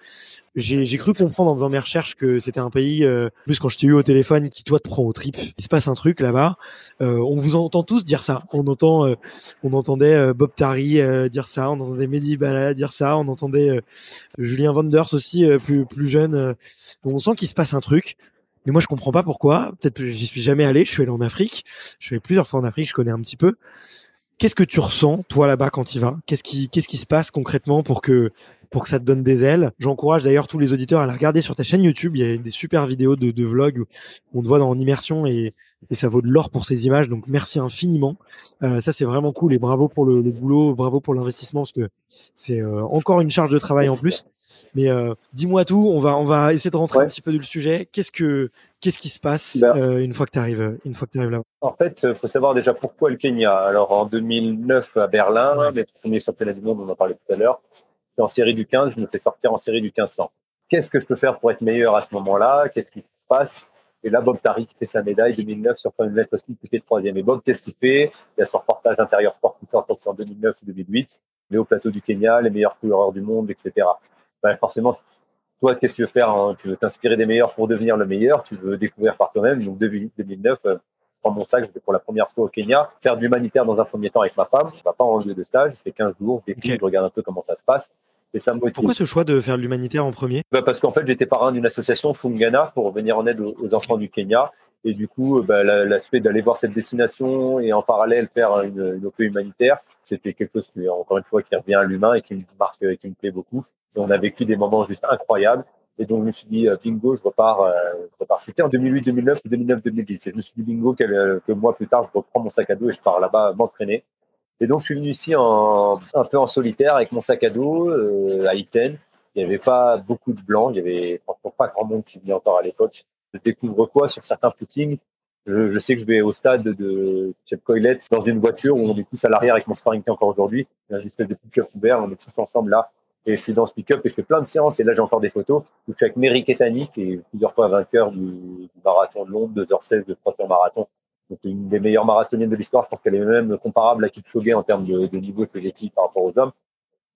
J'ai cru comprendre en faisant mes recherches que c'était un pays, euh, plus quand je t'ai eu au téléphone, qui toi te prend au trip. Il se passe un truc là-bas. Euh, on vous entend tous dire ça. On entend, euh, on entendait Bob Tari dire ça, on entendait Mehdi Bala dire ça, on entendait Julien Vanders aussi plus plus jeune. on sent qu'il se passe un truc. Mais moi, je comprends pas pourquoi. Peut-être que j'y suis jamais allé. Je suis allé en Afrique. Je suis allé plusieurs fois en Afrique. Je connais un petit peu. Qu'est-ce que tu ressens toi là-bas quand tu vas? Qu'est-ce qui qu'est-ce qui se passe concrètement pour que pour que ça te donne des ailes? J'encourage d'ailleurs tous les auditeurs à la regarder sur ta chaîne YouTube. Il y a des super vidéos de, de vlogs où on te voit dans en immersion et, et ça vaut de l'or pour ces images. Donc merci infiniment. Euh, ça c'est vraiment cool et bravo pour le, le boulot, bravo pour l'investissement parce que c'est euh, encore une charge de travail en plus. Mais euh, dis-moi tout. On va on va essayer de rentrer un petit peu dans le sujet. Qu'est-ce que qu'est-ce qui se passe ben, une fois que tu arrives une fois que tu arrives là En fait, il faut savoir déjà pourquoi le Kenya. Alors en 2009 à Berlin, ouais. mes premiers championnats du monde, on en parlait tout à l'heure. en série du 15, je me fais sortir en série du 1500. Qu'est-ce que je peux faire pour être meilleur à ce moment-là? Qu'est-ce qui se passe? Et là, Bob Tari qui fait sa médaille 2009 sur Event aussi, qui fait troisième. Et Bob, qu'est-ce qu'il fait? Il y a son reportage intérieur sport qui sort en 2009 ou 2008. Les hauts plateaux du Kenya, les meilleurs coureurs du monde, etc. Ben, forcément, toi, qu'est-ce que tu veux faire hein? Tu veux t'inspirer des meilleurs pour devenir le meilleur? Tu veux découvrir par toi-même. Donc, 2009, euh, prends mon sac, je vais pour la première fois au Kenya, faire de l'humanitaire dans un premier temps avec ma femme. Je ne vais pas en lieu de stage. Je fais 15 jours, je okay. je regarde un peu comment ça se passe. Et ça me motive. Pourquoi ce choix de faire l'humanitaire en premier? Bah Parce qu'en fait, j'étais parrain d'une association Fungana pour venir en aide aux enfants du Kenya. Et du coup, bah, l'aspect d'aller voir cette destination et en parallèle faire une, une OP humanitaire, c'était quelque chose qui, encore une fois, qui revient à l'humain et qui me marque, et qui me plaît beaucoup. Et on a vécu des moments juste incroyables. Et donc, je me suis dit, bingo, je repars. Euh, je repars. C'était en 2008, 2009 ou 2009, 2010. Et je me suis dit, bingo, quelques mois plus tard, je reprends mon sac à dos et je pars là-bas m'entraîner. Et donc, je suis venu ici en, un peu en solitaire avec mon sac à dos euh, à Iten. Il n'y avait pas beaucoup de blancs. Il y avait franchement pas grand monde qui venait encore à l'époque. Je découvre quoi sur certains footings? Je, je, sais que je vais au stade de Chef Coilette dans une voiture où on est tous à l'arrière avec mon sparring encore aujourd'hui. Il y a de pick-up. On est tous ensemble là. Et je suis dans ce pick-up et je fais plein de séances. Et là, j'ai encore des photos où je suis avec Mary Ketani, qui est plusieurs fois vainqueur du, du marathon de Londres, 2h16 de 3 marathon. Donc, une des meilleures marathoniennes de l'histoire. Je pense qu'elle est même comparable à Kipchoge en termes de, de niveau que j'ai par rapport aux hommes.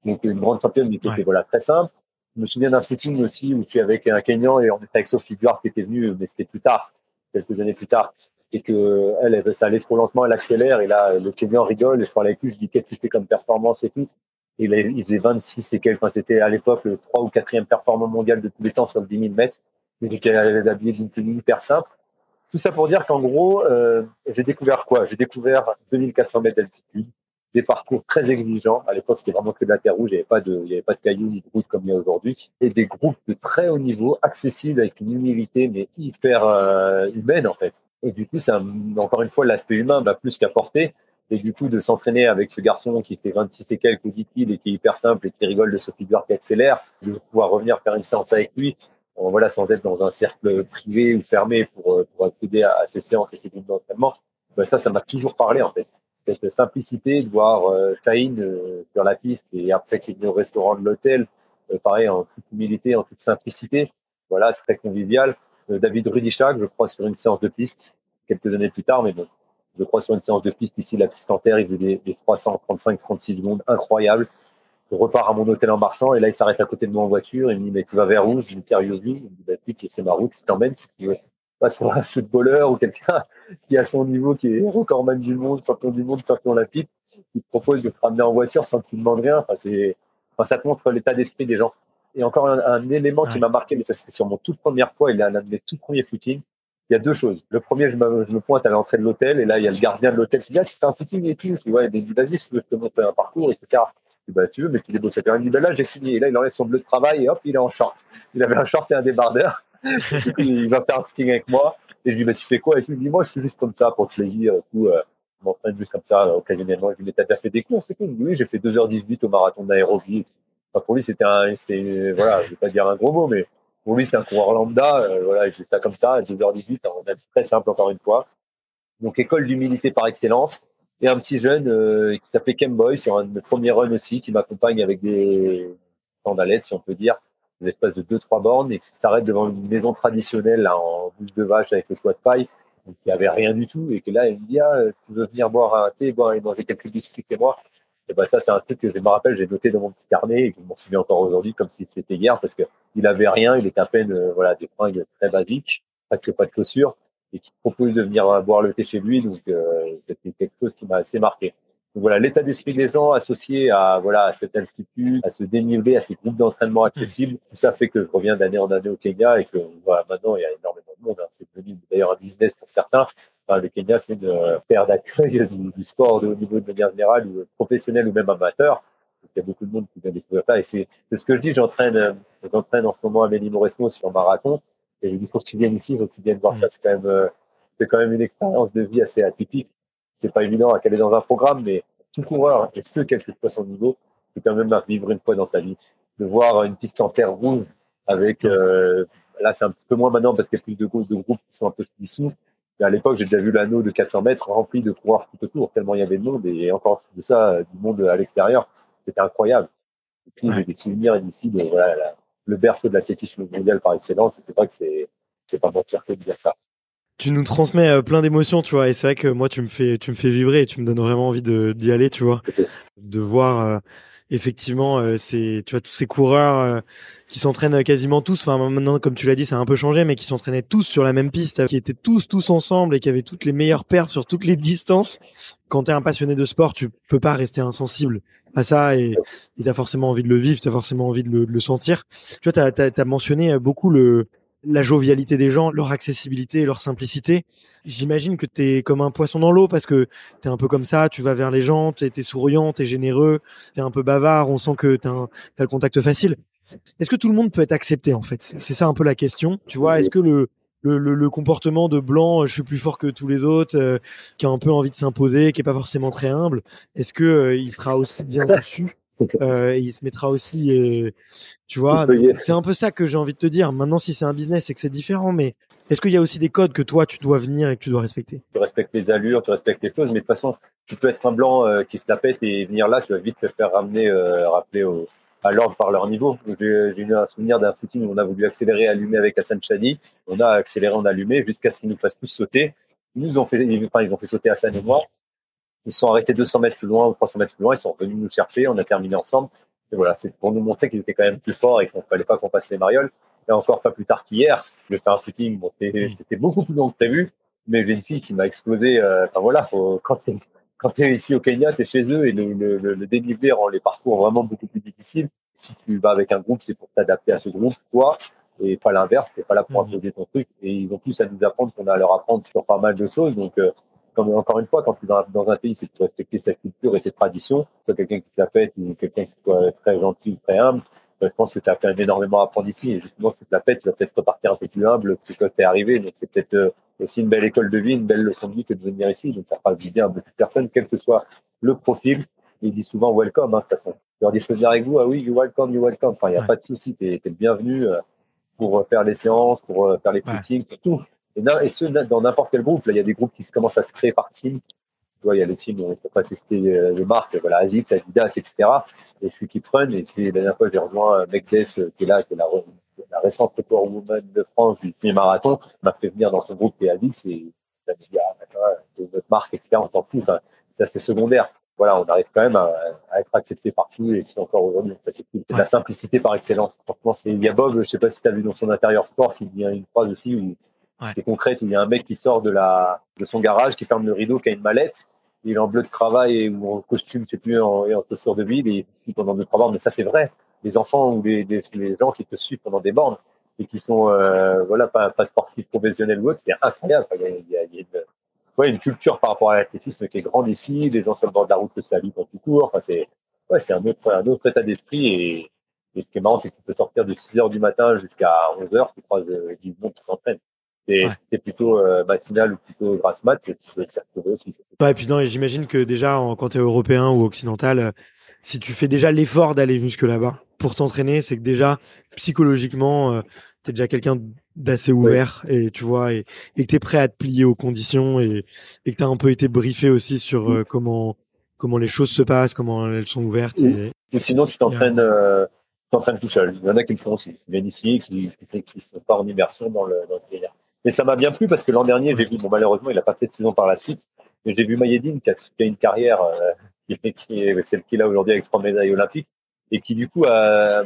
Donc, une grande championne, mais qui était voilà, très simple. Je me souviens d'un footing aussi où je suis avec un Kenyan et on était avec Sophie Duarte qui était venu, mais c'était plus tard, quelques années plus tard. et que elle, ça allait trop lentement, elle accélère et là le Kenyan rigole et je parle avec lui, je dis qu'est-ce que tu fais comme performance et tout. Et il, il faisait 26 et quelques, enfin, c'était à l'époque le 3 ou 4e performant mondial de tous les temps sur le 10 000 mètres. Il était habillé d'une tenue hyper simple. Tout ça pour dire qu'en gros, euh, j'ai découvert quoi? J'ai découvert 2400 mètres d'altitude, des parcours très exigeants. À l'époque, c'était vraiment que de la terre rouge, il n'y avait pas de, il y avait pas de cailloux ni de route comme il y a aujourd'hui, et des groupes de très haut niveau, accessibles avec une humilité mais hyper euh, humaine en fait. Et du coup, ça, encore une fois, l'aspect humain m'a plus qu'apporté. Et du coup, de s'entraîner avec ce garçon qui fait 26 et quelques, dit-il, et qui est hyper simple et qui rigole de ce figure qui accélère, de pouvoir revenir faire une séance avec lui, voilà, sans être dans un cercle privé ou fermé pour, euh, pour accéder à, ces séances et ces groupes d'entraînement, ben ça, ça m'a toujours parlé, en fait. Cette simplicité de voir euh, euh sur la piste et après qu'il est au restaurant de l'hôtel, euh, pareil, en toute humilité, en toute simplicité, voilà, très convivial. David Rudichak, je crois, sur une séance de piste, quelques années plus tard, mais bon, je crois sur une séance de piste ici, la piste en terre, il faisait des, des 335-36 secondes incroyables. Je repars à mon hôtel en marchant et là, il s'arrête à côté de moi en voiture. Il me dit, mais tu vas vers où? Je lui dis, Il me dit, bah, c'est ma route, je t'emmène si tu veux. Pas sur un footballeur ou quelqu'un qui a son niveau, qui est recordman du monde, champion du monde, champion olympique, qui te propose de te ramener en voiture sans que tu demandes rien. Enfin, c'est, enfin, ça montre l'état d'esprit des gens. Et encore un, élément qui m'a marqué, mais ça c'était sur mon toute première fois, il est un de mes tout premiers footings il y a deux choses. Le premier, je me, je me pointe à l'entrée de l'hôtel et là, il y a le gardien de l'hôtel qui dit, ah, tu fais un footing et tout. Il me dit, vas-y, je te montrer un parcours, etc. Bah, tu veux, mais tu débosses à faire une là, j'ai fini. Et là, il enlève son bleu de travail et hop, il est en short. Il avait un short et un débardeur. il va faire un footing avec moi. Et je lui dis, bah, tu fais quoi? Et tu me dis, moi, je suis juste comme ça pour te plaisir et tout. Euh, je m'entraîne juste comme ça, occasionnellement. Je lui dis, t'as déjà fait des courses et tout? Il dit, oui, j'ai fait 2h18 au marathon d'aérobie. Enfin, pour lui, c'était un, c'était, voilà, je vais pas dire un gros mot, mais pour lui, c'est un coureur lambda. Euh, voilà, il fait ça comme ça, à 2h18, on a très simple encore une fois. Donc, école d'humilité par excellence. Et un petit jeune euh, qui s'appelait Kemboy sur un premier run aussi, qui m'accompagne avec des sandalettes, si on peut dire, une espèce de 2-3 bornes, et qui s'arrête devant une maison traditionnelle là, en bouche de vache avec le toit de paille, donc il n'y avait rien du tout, et que là, il me dit, ah, tu veux venir boire un thé, boire et manger quelques biscuits et moi? Et ben ça, c'est un truc que je me rappelle, j'ai noté dans mon petit carnet et je m'en souviens encore aujourd'hui comme si c'était hier parce que il avait rien, il était à peine, euh, voilà, des fringues très basiques, presque pas de chaussures et qui propose de venir boire le thé chez lui. Donc, euh, c'était quelque chose qui m'a assez marqué. Donc voilà, l'état d'esprit des gens associé à voilà à cette altitude, à ce dénivelé, à ces groupes d'entraînement accessibles, tout ça fait que je reviens d'année en année au Kenya et que voilà, maintenant il y a énormément de monde. Hein. C'est devenu d'ailleurs un business pour certains. Enfin, le Kenya, c'est une paire d'accueil du, sport de haut niveau de manière générale, ou professionnel ou même amateur. il y a beaucoup de monde qui vient découvrir ça. Et c'est ce que je dis. J'entraîne, j'entraîne en ce moment Amélie Mauresmo sur marathon. Et je dis, faut que tu viennes ici, faut que tu viennes voir ça. C'est quand même, euh, c'est quand même une expérience de vie assez atypique. C'est pas évident à caler dans un programme, mais tout coureur, et ce, quel que soit son niveau, peut quand même vivre une fois dans sa vie. De voir une piste en terre rouge avec, euh, là, c'est un petit peu moins maintenant parce qu'il y a plus de, de groupes qui sont un peu dissous à l'époque, j'ai déjà vu l'anneau de 400 mètres rempli de coureurs tout autour, tellement il y avait de monde, et encore de ça, du monde à l'extérieur. C'était incroyable. Et puis, j'ai des souvenirs ici de voilà, le berceau de l'athlétisme mondial par excellence. C'est pas que c'est, c'est pas mentir que de dire ça. Tu nous transmets euh, plein d'émotions, tu vois, et c'est vrai que moi, tu me fais, tu me fais vibrer et tu me donnes vraiment envie de, d'y aller, tu vois, de voir, euh, effectivement, euh, c'est, tu vois, tous ces coureurs euh, qui s'entraînent quasiment tous. Enfin, maintenant, comme tu l'as dit, ça a un peu changé, mais qui s'entraînaient tous sur la même piste, qui étaient tous, tous ensemble et qui avaient toutes les meilleures pertes sur toutes les distances. Quand t'es un passionné de sport, tu peux pas rester insensible à ça et t'as forcément envie de le vivre, t'as forcément envie de le, de le sentir. Tu vois, t'as, t'as, as mentionné beaucoup le, la jovialité des gens, leur accessibilité, leur simplicité. J'imagine que tu es comme un poisson dans l'eau parce que tu es un peu comme ça, tu vas vers les gens, tu es, souriant, tu généreux, tu es un peu bavard, on sent que tu as, le contact facile. Est-ce que tout le monde peut être accepté en fait? C'est ça un peu la question. Tu vois, est-ce que le, le, le, comportement de blanc, je suis plus fort que tous les autres, euh, qui a un peu envie de s'imposer, qui est pas forcément très humble, est-ce que euh, il sera aussi bien reçu? Euh, il se mettra aussi, euh, tu vois. C'est un peu ça que j'ai envie de te dire. Maintenant, si c'est un business, c'est que c'est différent, mais est-ce qu'il y a aussi des codes que toi, tu dois venir et que tu dois respecter? Tu respectes les allures, tu respectes les choses, mais de toute façon, tu peux être un blanc euh, qui se la pète et venir là, tu vas vite te faire ramener, rappeler au, à l'ordre par leur niveau. J'ai eu un souvenir d'un footing où on a voulu accélérer, allumer avec Hassan Chadi. On a accéléré, on a allumé jusqu'à ce qu'ils nous fassent tous sauter. Ils nous ont fait, enfin, ils ont fait sauter Hassan et moi. Ils sont arrêtés 200 mètres plus loin ou 300 mètres plus loin. Ils sont venus nous chercher. On a terminé ensemble. Et voilà, c'est pour nous montrer qu'ils étaient quand même plus forts et qu'il ne fallait pas qu'on passe les marioles. Et encore pas plus tard qu'hier, je fais un footing. Bon, c'était beaucoup plus long que prévu. Mais j'ai une fille qui m'a explosé. euh, Enfin voilà, faut, quand t'es quand t'es ici au Kenya, t'es chez eux et le, le, le, le dénivelé rend les parcours vraiment beaucoup plus difficiles. Si tu vas avec un groupe, c'est pour t'adapter à ce groupe, toi, et pas l'inverse. T'es pas là pour Mhm. imposer ton truc. Et ils ont plus à nous apprendre qu'on a à leur apprendre sur pas mal de choses. Donc euh, comme encore une fois, quand tu es dans, dans un pays, c'est de respecter sa culture et ses traditions. Soit quelqu'un qui te la pète ou quelqu'un qui soit très gentil, très humble. Euh, Je pense que tu as quand même énormément à apprendre ici. Et justement, si tu te la pètes, tu vas peut-être repartir un peu plus humble que quand tu es arrivé. Donc c'est peut-être euh, aussi une belle école de vie, une belle leçon de vie que de venir ici. Donc ça fera du bien à beaucoup de personnes, quel que soit le profil. Ils disent souvent welcome, hein, de toute façon. Tu leur dis, je peux venir avec vous? Ah oui, you welcome, you welcome. Enfin, il n'y a Ouais. pas de souci. Tu es, le bienvenu euh, pour faire les séances, pour faire les Ouais. footings, pour tout. Et, et ce, dans n'importe quel groupe. Là, il y a des groupes qui commencent à se créer par team. Tu vois, il y a le team, on peut pas citer euh, les marques, voilà, Asics, Adidas, etc. Et je suis Keep Run. Et puis, la dernière fois, j'ai rejoint euh, Megdes, euh, qui est là, qui est la, la récente record woman de France du semi-marathon, m'a fait venir dans son groupe qui est Asics et m'a dit, ah, notre marque, etc. On s'en fout. Enfin, ça, c'est secondaire. Voilà, on arrive quand même à, à être accepté partout et c'est encore aujourd'hui. Ça, c'est cool. C'est de la simplicité par excellence. Franchement, c'est, il y a Bob, je sais pas si tu as vu dans son intérieur sport, qui dit une phrase aussi où, Ouais. qui concrète, où il y a un mec qui sort de la, de son garage, qui ferme le rideau, qui a une mallette, il est en bleu de travail ou en costume, sais plus, en, et en chaussures de ville, et il pendant deux, trois bornes. Mais ça, c'est vrai. Les enfants ou les, les, les gens qui te suivent pendant des bornes et qui sont, euh, voilà, pas, pas sportifs professionnels ou autres, c'est incroyable. Il y a, il y a- il y a une, ouais, une culture par rapport à l'athlétisme qui est grande ici, les gens sur le bord de la route que ça vit quand tu cours. Enfin, c'est, ouais, c'est un autre, un autre état d'esprit et, et ce qui est marrant, c'est que tu peux sortir de 6 heures du matin jusqu'à 11 heures, tu croises euh, du monde qui s'entraîne. Ouais. t'es plutôt euh, matinal ou plutôt grasse mat, tu peux te retrouver aussi. Ouais, et puis non, et j'imagine que déjà, en- quand tu es européen ou occidental, euh, si tu fais déjà l'effort d'aller jusque là-bas pour t'entraîner, c'est que déjà, psychologiquement, euh, tu es déjà quelqu'un d'assez ouvert et tu vois, et, et que tu es prêt à te plier aux conditions et, et que tu as un peu été briefé aussi sur euh, comment comment les choses se passent, comment elles sont ouvertes. Et... Ou sinon, tu t'entraînes, euh, tu t'entraînes tout seul. Il y en a qui le font aussi. Qui viennent ici, qui, qui, qui sont pas en immersion dans le, dans le. Mais ça m'a bien plu parce que l'an dernier, j'ai vu, bon, malheureusement, il a pas fait de saison par la suite, mais j'ai vu Mayedine qui a, qui a une carrière, euh, qui, est- qui est celle qu'il a aujourd'hui avec trois médailles olympiques et qui, du coup, a,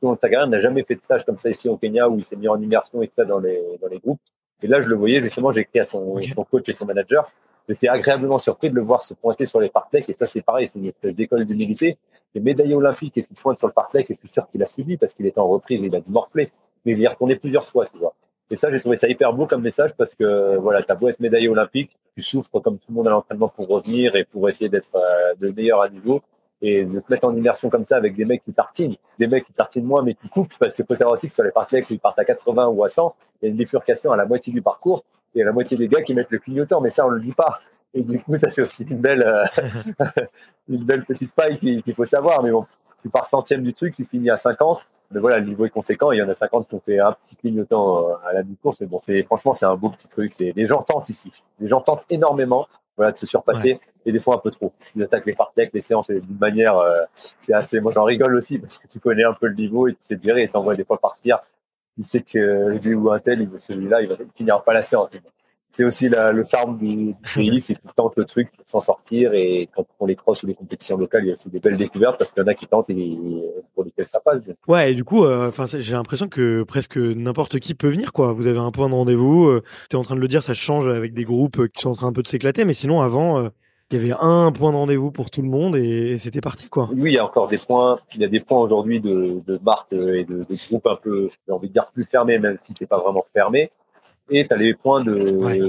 dans sa n'a jamais fait de stage comme ça ici au Kenya où il s'est mis en immersion et tout ça dans les, dans les groupes. Et là, je le voyais, justement, j'ai écrit à son, son coach et son manager. J'étais agréablement surpris de le voir se pointer sur les partecs. Et ça, c'est pareil, c'est une espèce d'école d'humilité. Les médaillés olympiques et qui pointe sur le parteck, et je suis sûr qu'il a subi parce qu'il était en reprise, il a dû morfler. Mais il y est retourné plusieurs fois, tu vois. Et ça, j'ai trouvé ça hyper beau comme message parce que, voilà, t'as beau être médaillé olympique, tu souffres comme tout le monde à l'entraînement pour revenir et pour essayer d'être euh, le meilleur à niveau. Et de te mettre en immersion comme ça avec des mecs qui tartinent, des mecs qui tartinent moins mais qui coupent, parce qu'il faut savoir aussi que sur les partecs, ils partent à 80 ou à 100, il y a une bifurcation à la moitié du parcours et à la moitié des gars qui mettent le clignotant, mais ça, on le dit pas. Et du coup, ça, c'est aussi une belle, euh, une belle petite paille qu'il faut savoir. Mais bon, tu pars centième du truc, tu finis à 50. Mais voilà, le niveau est conséquent. Il y en a 50 qui ont fait un petit clignotant euh, à la mi-course. Mais bon, c'est, franchement, c'est un beau petit truc. C'est, les gens tentent ici. Les gens tentent énormément, voilà, de se surpasser. Et des fois un peu trop. Ils attaquent les partecs, les séances d'une manière, euh, c'est assez, moi j'en rigole aussi parce que tu connais un peu le niveau et tu sais gérer et t'envoies des fois partir. Tu sais que lui ou un tel, il- celui-là, il va finir pas la séance. C'est aussi la- le charme du, pays, c'est qu'ils tentent le truc pour s'en sortir et quand on les cross ou les compétitions locales, il y a aussi des belles découvertes parce qu'il y en a qui tentent et pour lesquels ça passe. Ouais, et du coup, euh, enfin, j'ai l'impression que presque n'importe qui peut venir, quoi. Vous avez un point de rendez-vous. Euh, T'es en train de le dire, ça change avec des groupes euh, qui sont en train un peu de s'éclater, mais sinon, avant, euh, il y avait un point de rendez-vous pour tout le monde et, et c'était parti, quoi. Oui, il y a encore des points. Il y a des points aujourd'hui de, de marques et de, de groupes un peu, j'ai envie de dire plus fermés, même si c'est pas vraiment fermé. Et tu as les points de Ouais.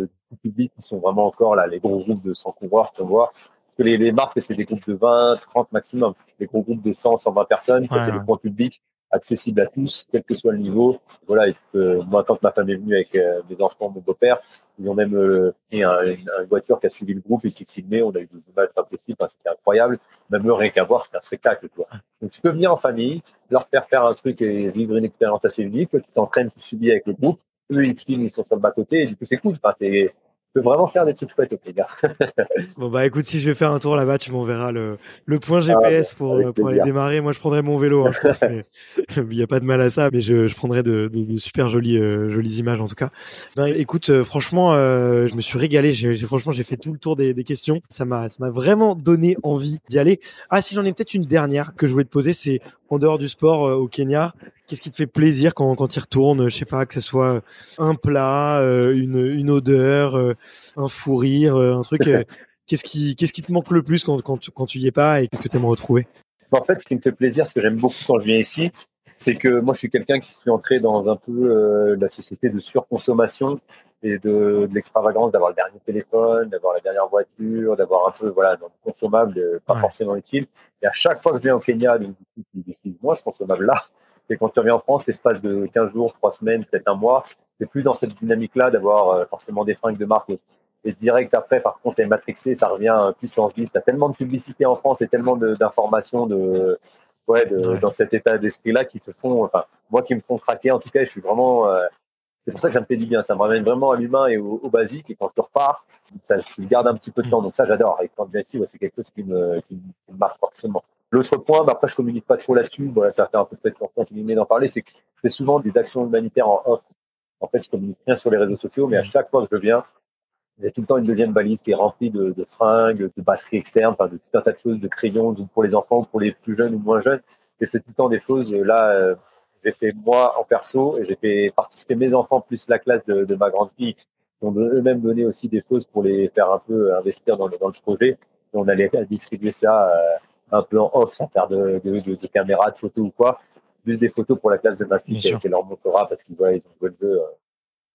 public qui sont vraiment encore là, les gros groupes de 100 coureurs qu'on voit. Parce que les, les marques, c'est des groupes de 20, 30 maximum. Les gros groupes de 100, 120 personnes, ça Ouais, c'est ouais. des points publics accessibles à tous, quel que soit le niveau. Voilà, et que, moi, quand ma femme est venue avec euh, mes enfants, mon beau-père, ils ont même euh, pris un- une, une voiture qui a suivi le groupe et qui filmait. On a eu des images pas possibles, enfin, c'était incroyable. Même eux, rien qu'à voir, c'était un spectacle, tu vois. Donc, tu peux venir en famille, leur faire faire un truc et vivre une expérience assez unique. Tu t'entraînes, tu subis avec le groupe. Eux, ils te filment, ils sont sur le bas-côté et du coup, c'est cool. Enfin, tu peux vraiment faire des trucs chouettes, les gars. Bon, bah, écoute, si je vais faire un tour là-bas, tu m'enverras le, le point GPS pour, Ah, avec euh, pour aller démarrer. Moi, je prendrai mon vélo, hein, je pense, mais il n'y a pas de mal à ça, mais je, je prendrai de, de, de super jolies, euh, jolies images, en tout cas. Ben, écoute, euh, franchement, euh, je me suis régalé. J'ai, j'ai- franchement, j'ai fait tout le tour des, des questions. Ça m'a, ça m'a vraiment donné envie d'y aller. Ah, si j'en ai peut-être une dernière que je voulais te poser, c'est en dehors du sport euh, au Kenya, Qu'est-ce qui te fait plaisir quand, quand tu y retournes Je sais pas, que ce soit un plat, euh, une, une odeur, euh, un fou rire, euh, un truc. qu'est-ce qui, qu'est-ce qui te manque le plus quand, quand, quand tu y es pas et qu'est-ce que tu aimes retrouver En fait, ce qui me fait plaisir, ce que j'aime beaucoup quand je viens ici, c'est que moi, je suis quelqu'un qui suis entré dans un peu la société de surconsommation et de, de l'extravagance d'avoir le dernier téléphone, d'avoir la dernière voiture, d'avoir un peu voilà dans le consommable, pas forcément utile. Et à chaque fois que je viens au Kenya, donc moi ce consommable là, et quand tu reviens en France, l'espace de 15 jours, 3 semaines, peut-être un mois, c'est plus dans cette dynamique-là d'avoir euh, forcément des fringues de marque. Et direct après, par contre, les matrixé, ça revient à puissance 10. Tu as tellement de publicité en France et tellement d'informations de, ouais, de, dans cet état d'esprit-là qui te font, enfin, moi qui me font craquer, en tout cas, je suis vraiment, euh, c'est pour ça que ça me fait du bien. Ça me ramène vraiment à l'humain et au, basique. Et quand tu repars, ça, je garde un petit peu de temps. Donc ça, j'adore. Avec Candidative, c'est quelque chose qui me, qui me marque forcément. L'autre point, bah après je communique pas trop là-dessus, voilà, ça fait un peu peut-être qu'il d'en parler, c'est que je souvent des actions humanitaires en off. En fait, je communique rien sur les réseaux sociaux, mais à chaque fois que je viens, a tout le temps une deuxième valise qui est remplie de, fringues, de batteries externes, enfin de tout un tas de choses, de crayons pour les enfants, pour les plus jeunes ou moins jeunes. Et c'est tout le temps des choses. Là, euh, j'ai fait moi en perso et j'ai fait participer mes enfants plus la classe de, ma grande fille, qui ont eux-mêmes donné aussi des choses pour les faire un peu investir dans le, projet. Et on allait distribuer ça. Euh, un peu en off, sans faire de, de, de, de caméra, de photos ou quoi. Juste des photos pour la classe de ma fille qui, leur montrera parce qu'ils voient, ils ont le jeu euh,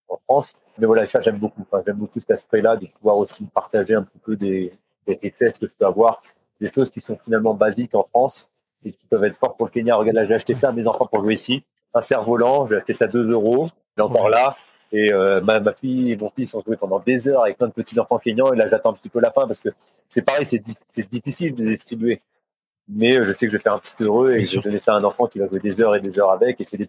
en France. Mais voilà, ça, j'aime beaucoup. Enfin, j'aime beaucoup cet aspect-là de pouvoir aussi partager un petit peu des, des effets, ce que je peux avoir, des choses qui sont finalement basiques en France et qui peuvent être fortes pour le Kenya. Regarde, là, j'ai acheté ça à mes enfants pour jouer ici. Un cerf-volant, j'ai acheté ça 2 euros. Il est encore là. Et euh, ma, ma, fille et mon fils ont joué pendant des heures avec plein de petits enfants kenyans. Et là, j'attends un petit peu la fin parce que c'est pareil, c'est difficile de distribuer mais euh, je sais que je vais faire un petit heureux et je vais donner ça à un enfant qui va jouer des heures et des heures avec. Et c'est tout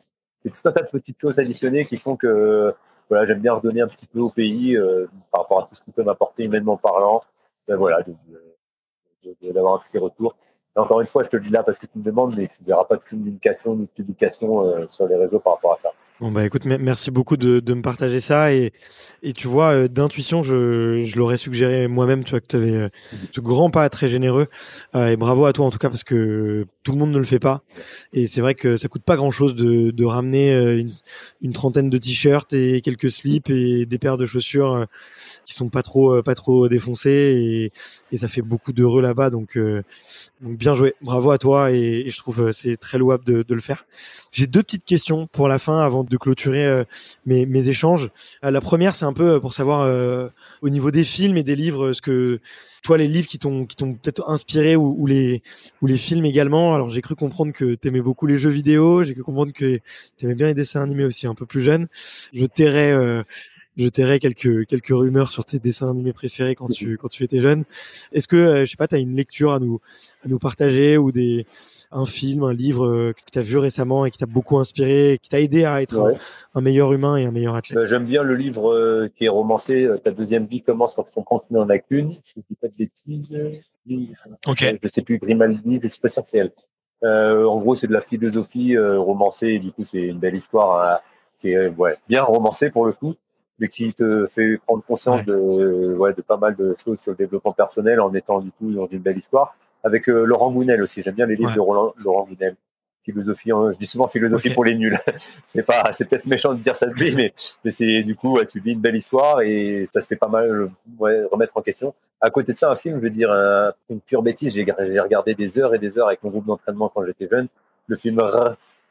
un tas de petites choses additionnées qui font que voilà, j'aime bien redonner un petit peu au pays euh, par rapport à tout ce qu'il peut m'apporter humainement parlant. Ben voilà, d'avoir un petit retour. Et encore une fois, je te le dis là parce que tu me demandes, mais tu ne verras pas de communication ni de publication euh, sur les réseaux par rapport à ça. Bon bah écoute, merci beaucoup de, de me partager ça et, et tu vois euh, d'intuition, je, je l'aurais suggéré moi-même, tu vois que tu avais euh, ce grand pas très généreux. Euh, et bravo à toi en tout cas parce que tout le monde ne le fait pas. Et c'est vrai que ça coûte pas grand-chose de, de ramener une, trentaine de t-shirts et quelques slips et des paires de chaussures qui sont pas trop pas trop défoncées et, et ça fait beaucoup d'heureux là-bas. Donc, donc bien joué, bravo à toi et, et je trouve c'est très louable de, de le faire. J'ai deux petites questions pour la fin avant de clôturer euh, mes, mes, échanges. Euh, la première, c'est un peu euh, pour savoir au niveau des films et des livres, ce que toi, les livres qui t'ont qui t'ont peut-être inspiré ou, ou, les ou les films également. Alors j'ai cru comprendre que t'aimais beaucoup les jeux vidéo, j'ai cru comprendre que t'aimais bien les dessins animés aussi, un peu plus jeune. Je tairais je tairais quelques quelques rumeurs sur tes dessins animés préférés quand tu quand tu étais jeune. Est-ce que je sais pas, tu as une lecture à nous à nous partager ou des un film, un livre euh, que tu as vu récemment et qui t'a beaucoup inspiré, qui t'a aidé à être un, meilleur humain et un meilleur athlète euh, J'aime bien le livre euh, qui est romancé, Ta deuxième vie commence quand ton compte n'en a qu'une. Je ne dis pas de bêtises. Ok. Je sais plus, Grimaldi, je suis pas sûr que c'est elle. en gros, c'est de la philosophie romancée, et du coup, c'est une belle histoire qui est ouais, bien romancée pour le coup, mais qui te fait prendre conscience de, ouais, de pas mal de choses sur le développement personnel en étant du coup dans une belle histoire avec euh, Laurent Gounel aussi. J'aime bien les livres de Roland, Laurent Gounel. Philosophie, hein, je dis souvent philosophie pour les nuls. c'est pas, c'est peut-être méchant de dire ça de lui, mais, mais c'est du coup, tu vis une belle histoire et ça te fait pas mal ouais, remettre en question. À côté de ça, un film, je veux dire, une pure bêtise. J'ai, regardé des heures et des heures avec mon groupe d'entraînement quand j'étais jeune. Le film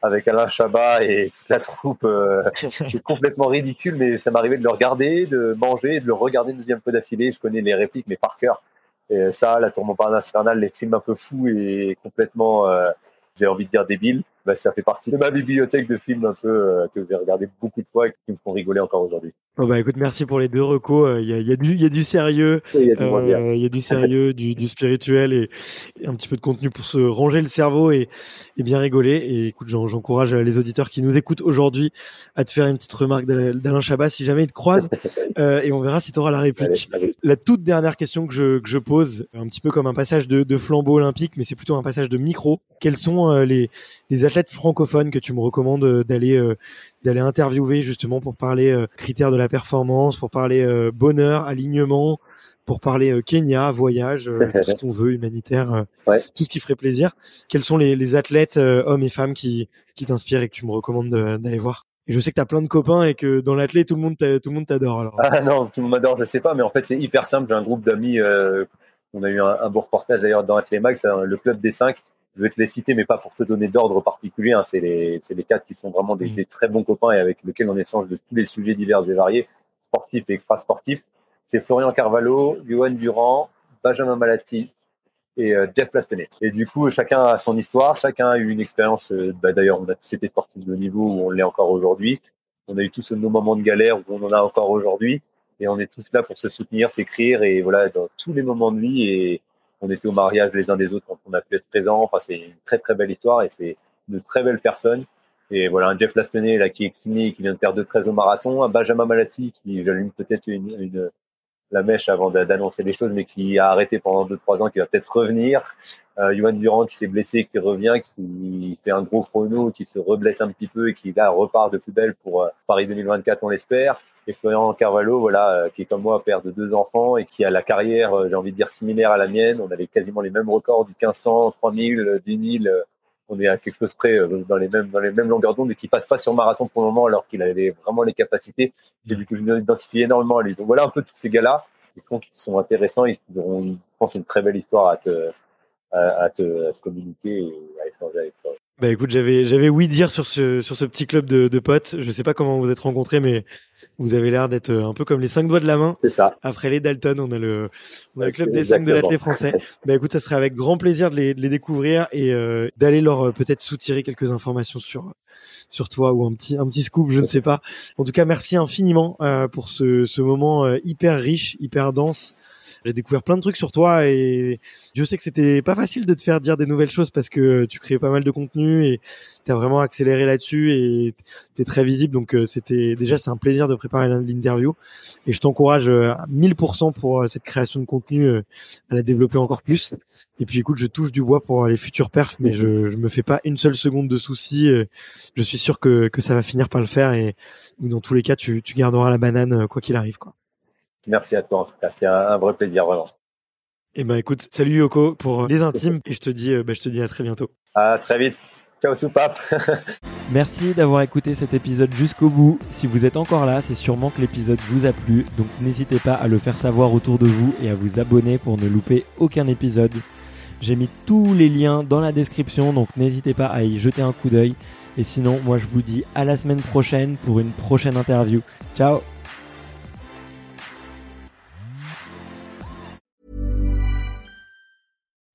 avec Alain Chabat et toute la troupe, euh, c'est complètement ridicule, mais ça m'arrivait de le regarder, de manger, de le regarder une deuxième fois d'affilée. Je connais les répliques, mais par cœur. Et ça, la tour Montparnasse infernale, les films un peu fous et complètement, euh, j'ai envie de dire débiles, bah, ça fait partie de ma bibliothèque de films un peu euh, que j'ai regardé beaucoup de fois et qui me font rigoler encore aujourd'hui. Oh bah écoute, merci pour les deux recos. Euh, il y a, y, a du, y a du sérieux, il y a du, euh, y a du sérieux, du, du spirituel et, un petit peu de contenu pour se ranger le cerveau et, et bien rigoler. Et écoute, j'encourage les auditeurs qui nous écoutent aujourd'hui à te faire une petite remarque d'Alain Chabat si jamais ils te croisent euh, et on verra si tu auras la réplique. La toute dernière question que je, que je pose, un petit peu comme un passage de, de flambeau olympique, mais c'est plutôt un passage de micro. Quels sont euh, les, les athlètes francophones que tu me recommandes d'aller d'aller interviewer justement pour parler critères de la performance, pour parler euh, bonheur, alignement, pour parler euh, Kenya, voyage, euh, tout ce qu'on veut, humanitaire, euh, Ouais. tout ce qui ferait plaisir. Quels sont les, les athlètes, euh, hommes et femmes, qui, qui t'inspirent et que tu me recommandes de- d'aller voir? Et je sais que tu as plein de copains et que dans l'athlète, tout le monde tout le monde t'adore. Alors, Ah non, tout le monde m'adore, je sais pas, mais en fait c'est hyper simple. J'ai un groupe d'amis. euh, on a eu un, un beau reportage d'ailleurs dans Athlé un- le club des cinq. Je vais te les citer, mais pas pour te donner d'ordre particulier. hein. C'est les, quatre qui sont vraiment des, Mhm. des très bons copains et avec lesquels on échange de tous les sujets divers et variés, sportifs et extra-sportifs. C'est Florian Carvalho, Johan Durand, Benjamin Malati et euh, Jeff Plastenay. Et du coup, chacun a son histoire, chacun a eu une expérience. euh, bah, D'ailleurs, on a tous été sportifs de niveau où on l'est encore aujourd'hui. On a eu tous nos moments de galère où on en a encore aujourd'hui. Et on est tous là pour se soutenir, s'écrire et voilà, dans tous les moments de vie. Et on était au mariage les uns des autres quand on a pu être présent. Enfin, c'est une très très belle histoire et c'est de très belles personnes. Et voilà, un Jeff Lastenay là qui est kiné, qui vient de perdre 13 au marathon, un Benjamin Malati qui j'allume peut-être une, une, la mèche avant d'a- d'annoncer les choses, mais qui a arrêté pendant 2-3 ans, qui va peut-être revenir. Euh, Johan Durand qui s'est blessé, qui revient, qui fait un gros chrono, qui se reblesse un petit peu et qui là repart de plus belle pour euh, Paris 2024, on l'espère. Et Florian Carvalho, voilà, euh, qui est comme moi, père de deux enfants et qui a la carrière, euh, j'ai envie de dire, similaire à la mienne. On avait quasiment les mêmes records du 1500, 3000, euh, 10 000. On est à quelque chose près euh, dans les mêmes dans les mêmes longueurs d'onde et qui passe pas sur marathon pour le moment alors qu'il avait vraiment les capacités. J'ai du coup je m'identifie énormément à lui. Donc voilà un peu tous ces gars-là qui font qui sont intéressants et qui auront, je pense, une très belle histoire à te à te, à te communiquer et à échanger avec toi. Bah écoute, j'avais j'avais oui dire sur ce sur ce petit club de, de potes. Je sais pas comment vous êtes rencontrés, mais vous avez l'air d'être un peu comme les cinq doigts de la main. C'est ça. Après les Dalton, on a le on a le club des cinq de l'athlète français. Bah écoute, ça serait avec grand plaisir de les, de les découvrir et euh, d'aller leur euh, peut-être soutirer quelques informations sur sur toi ou un petit un petit scoop, je ne sais pas. En tout cas, merci infiniment euh, pour ce ce moment euh, hyper riche, hyper dense. J'ai découvert plein de trucs sur toi et je sais que c'était pas facile de te faire dire des nouvelles choses parce que tu créais pas mal de contenu et t'as vraiment accéléré là-dessus et t'es très visible. Donc euh, c'était déjà c'est un plaisir de préparer l'interview et je t'encourage euh, à 1000% pour euh, cette création de contenu euh, à la développer encore plus. Et puis écoute, je touche du bois pour les futurs perfs, mais je, je me fais pas une seule seconde de souci. euh, Je suis sûr que, que ça va finir par le faire et dans tous les cas, tu, tu garderas la banane euh, quoi qu'il arrive. Quoi. Merci à toi en tout cas. C'est un, un vrai plaisir vraiment. Et ben écoute, salut Yoko pour les intimes et je te dis, euh, bah, je te dis à très bientôt. À très vite. Ciao soupape. Merci d'avoir écouté cet épisode jusqu'au bout. Si vous êtes encore là, c'est sûrement que l'épisode vous a plu, donc n'hésitez pas à le faire savoir autour de vous et à vous abonner pour ne louper aucun épisode. J'ai mis tous les liens dans la description, donc n'hésitez pas à y jeter un coup d'œil. Et sinon, moi je vous dis à la semaine prochaine pour une prochaine interview. Ciao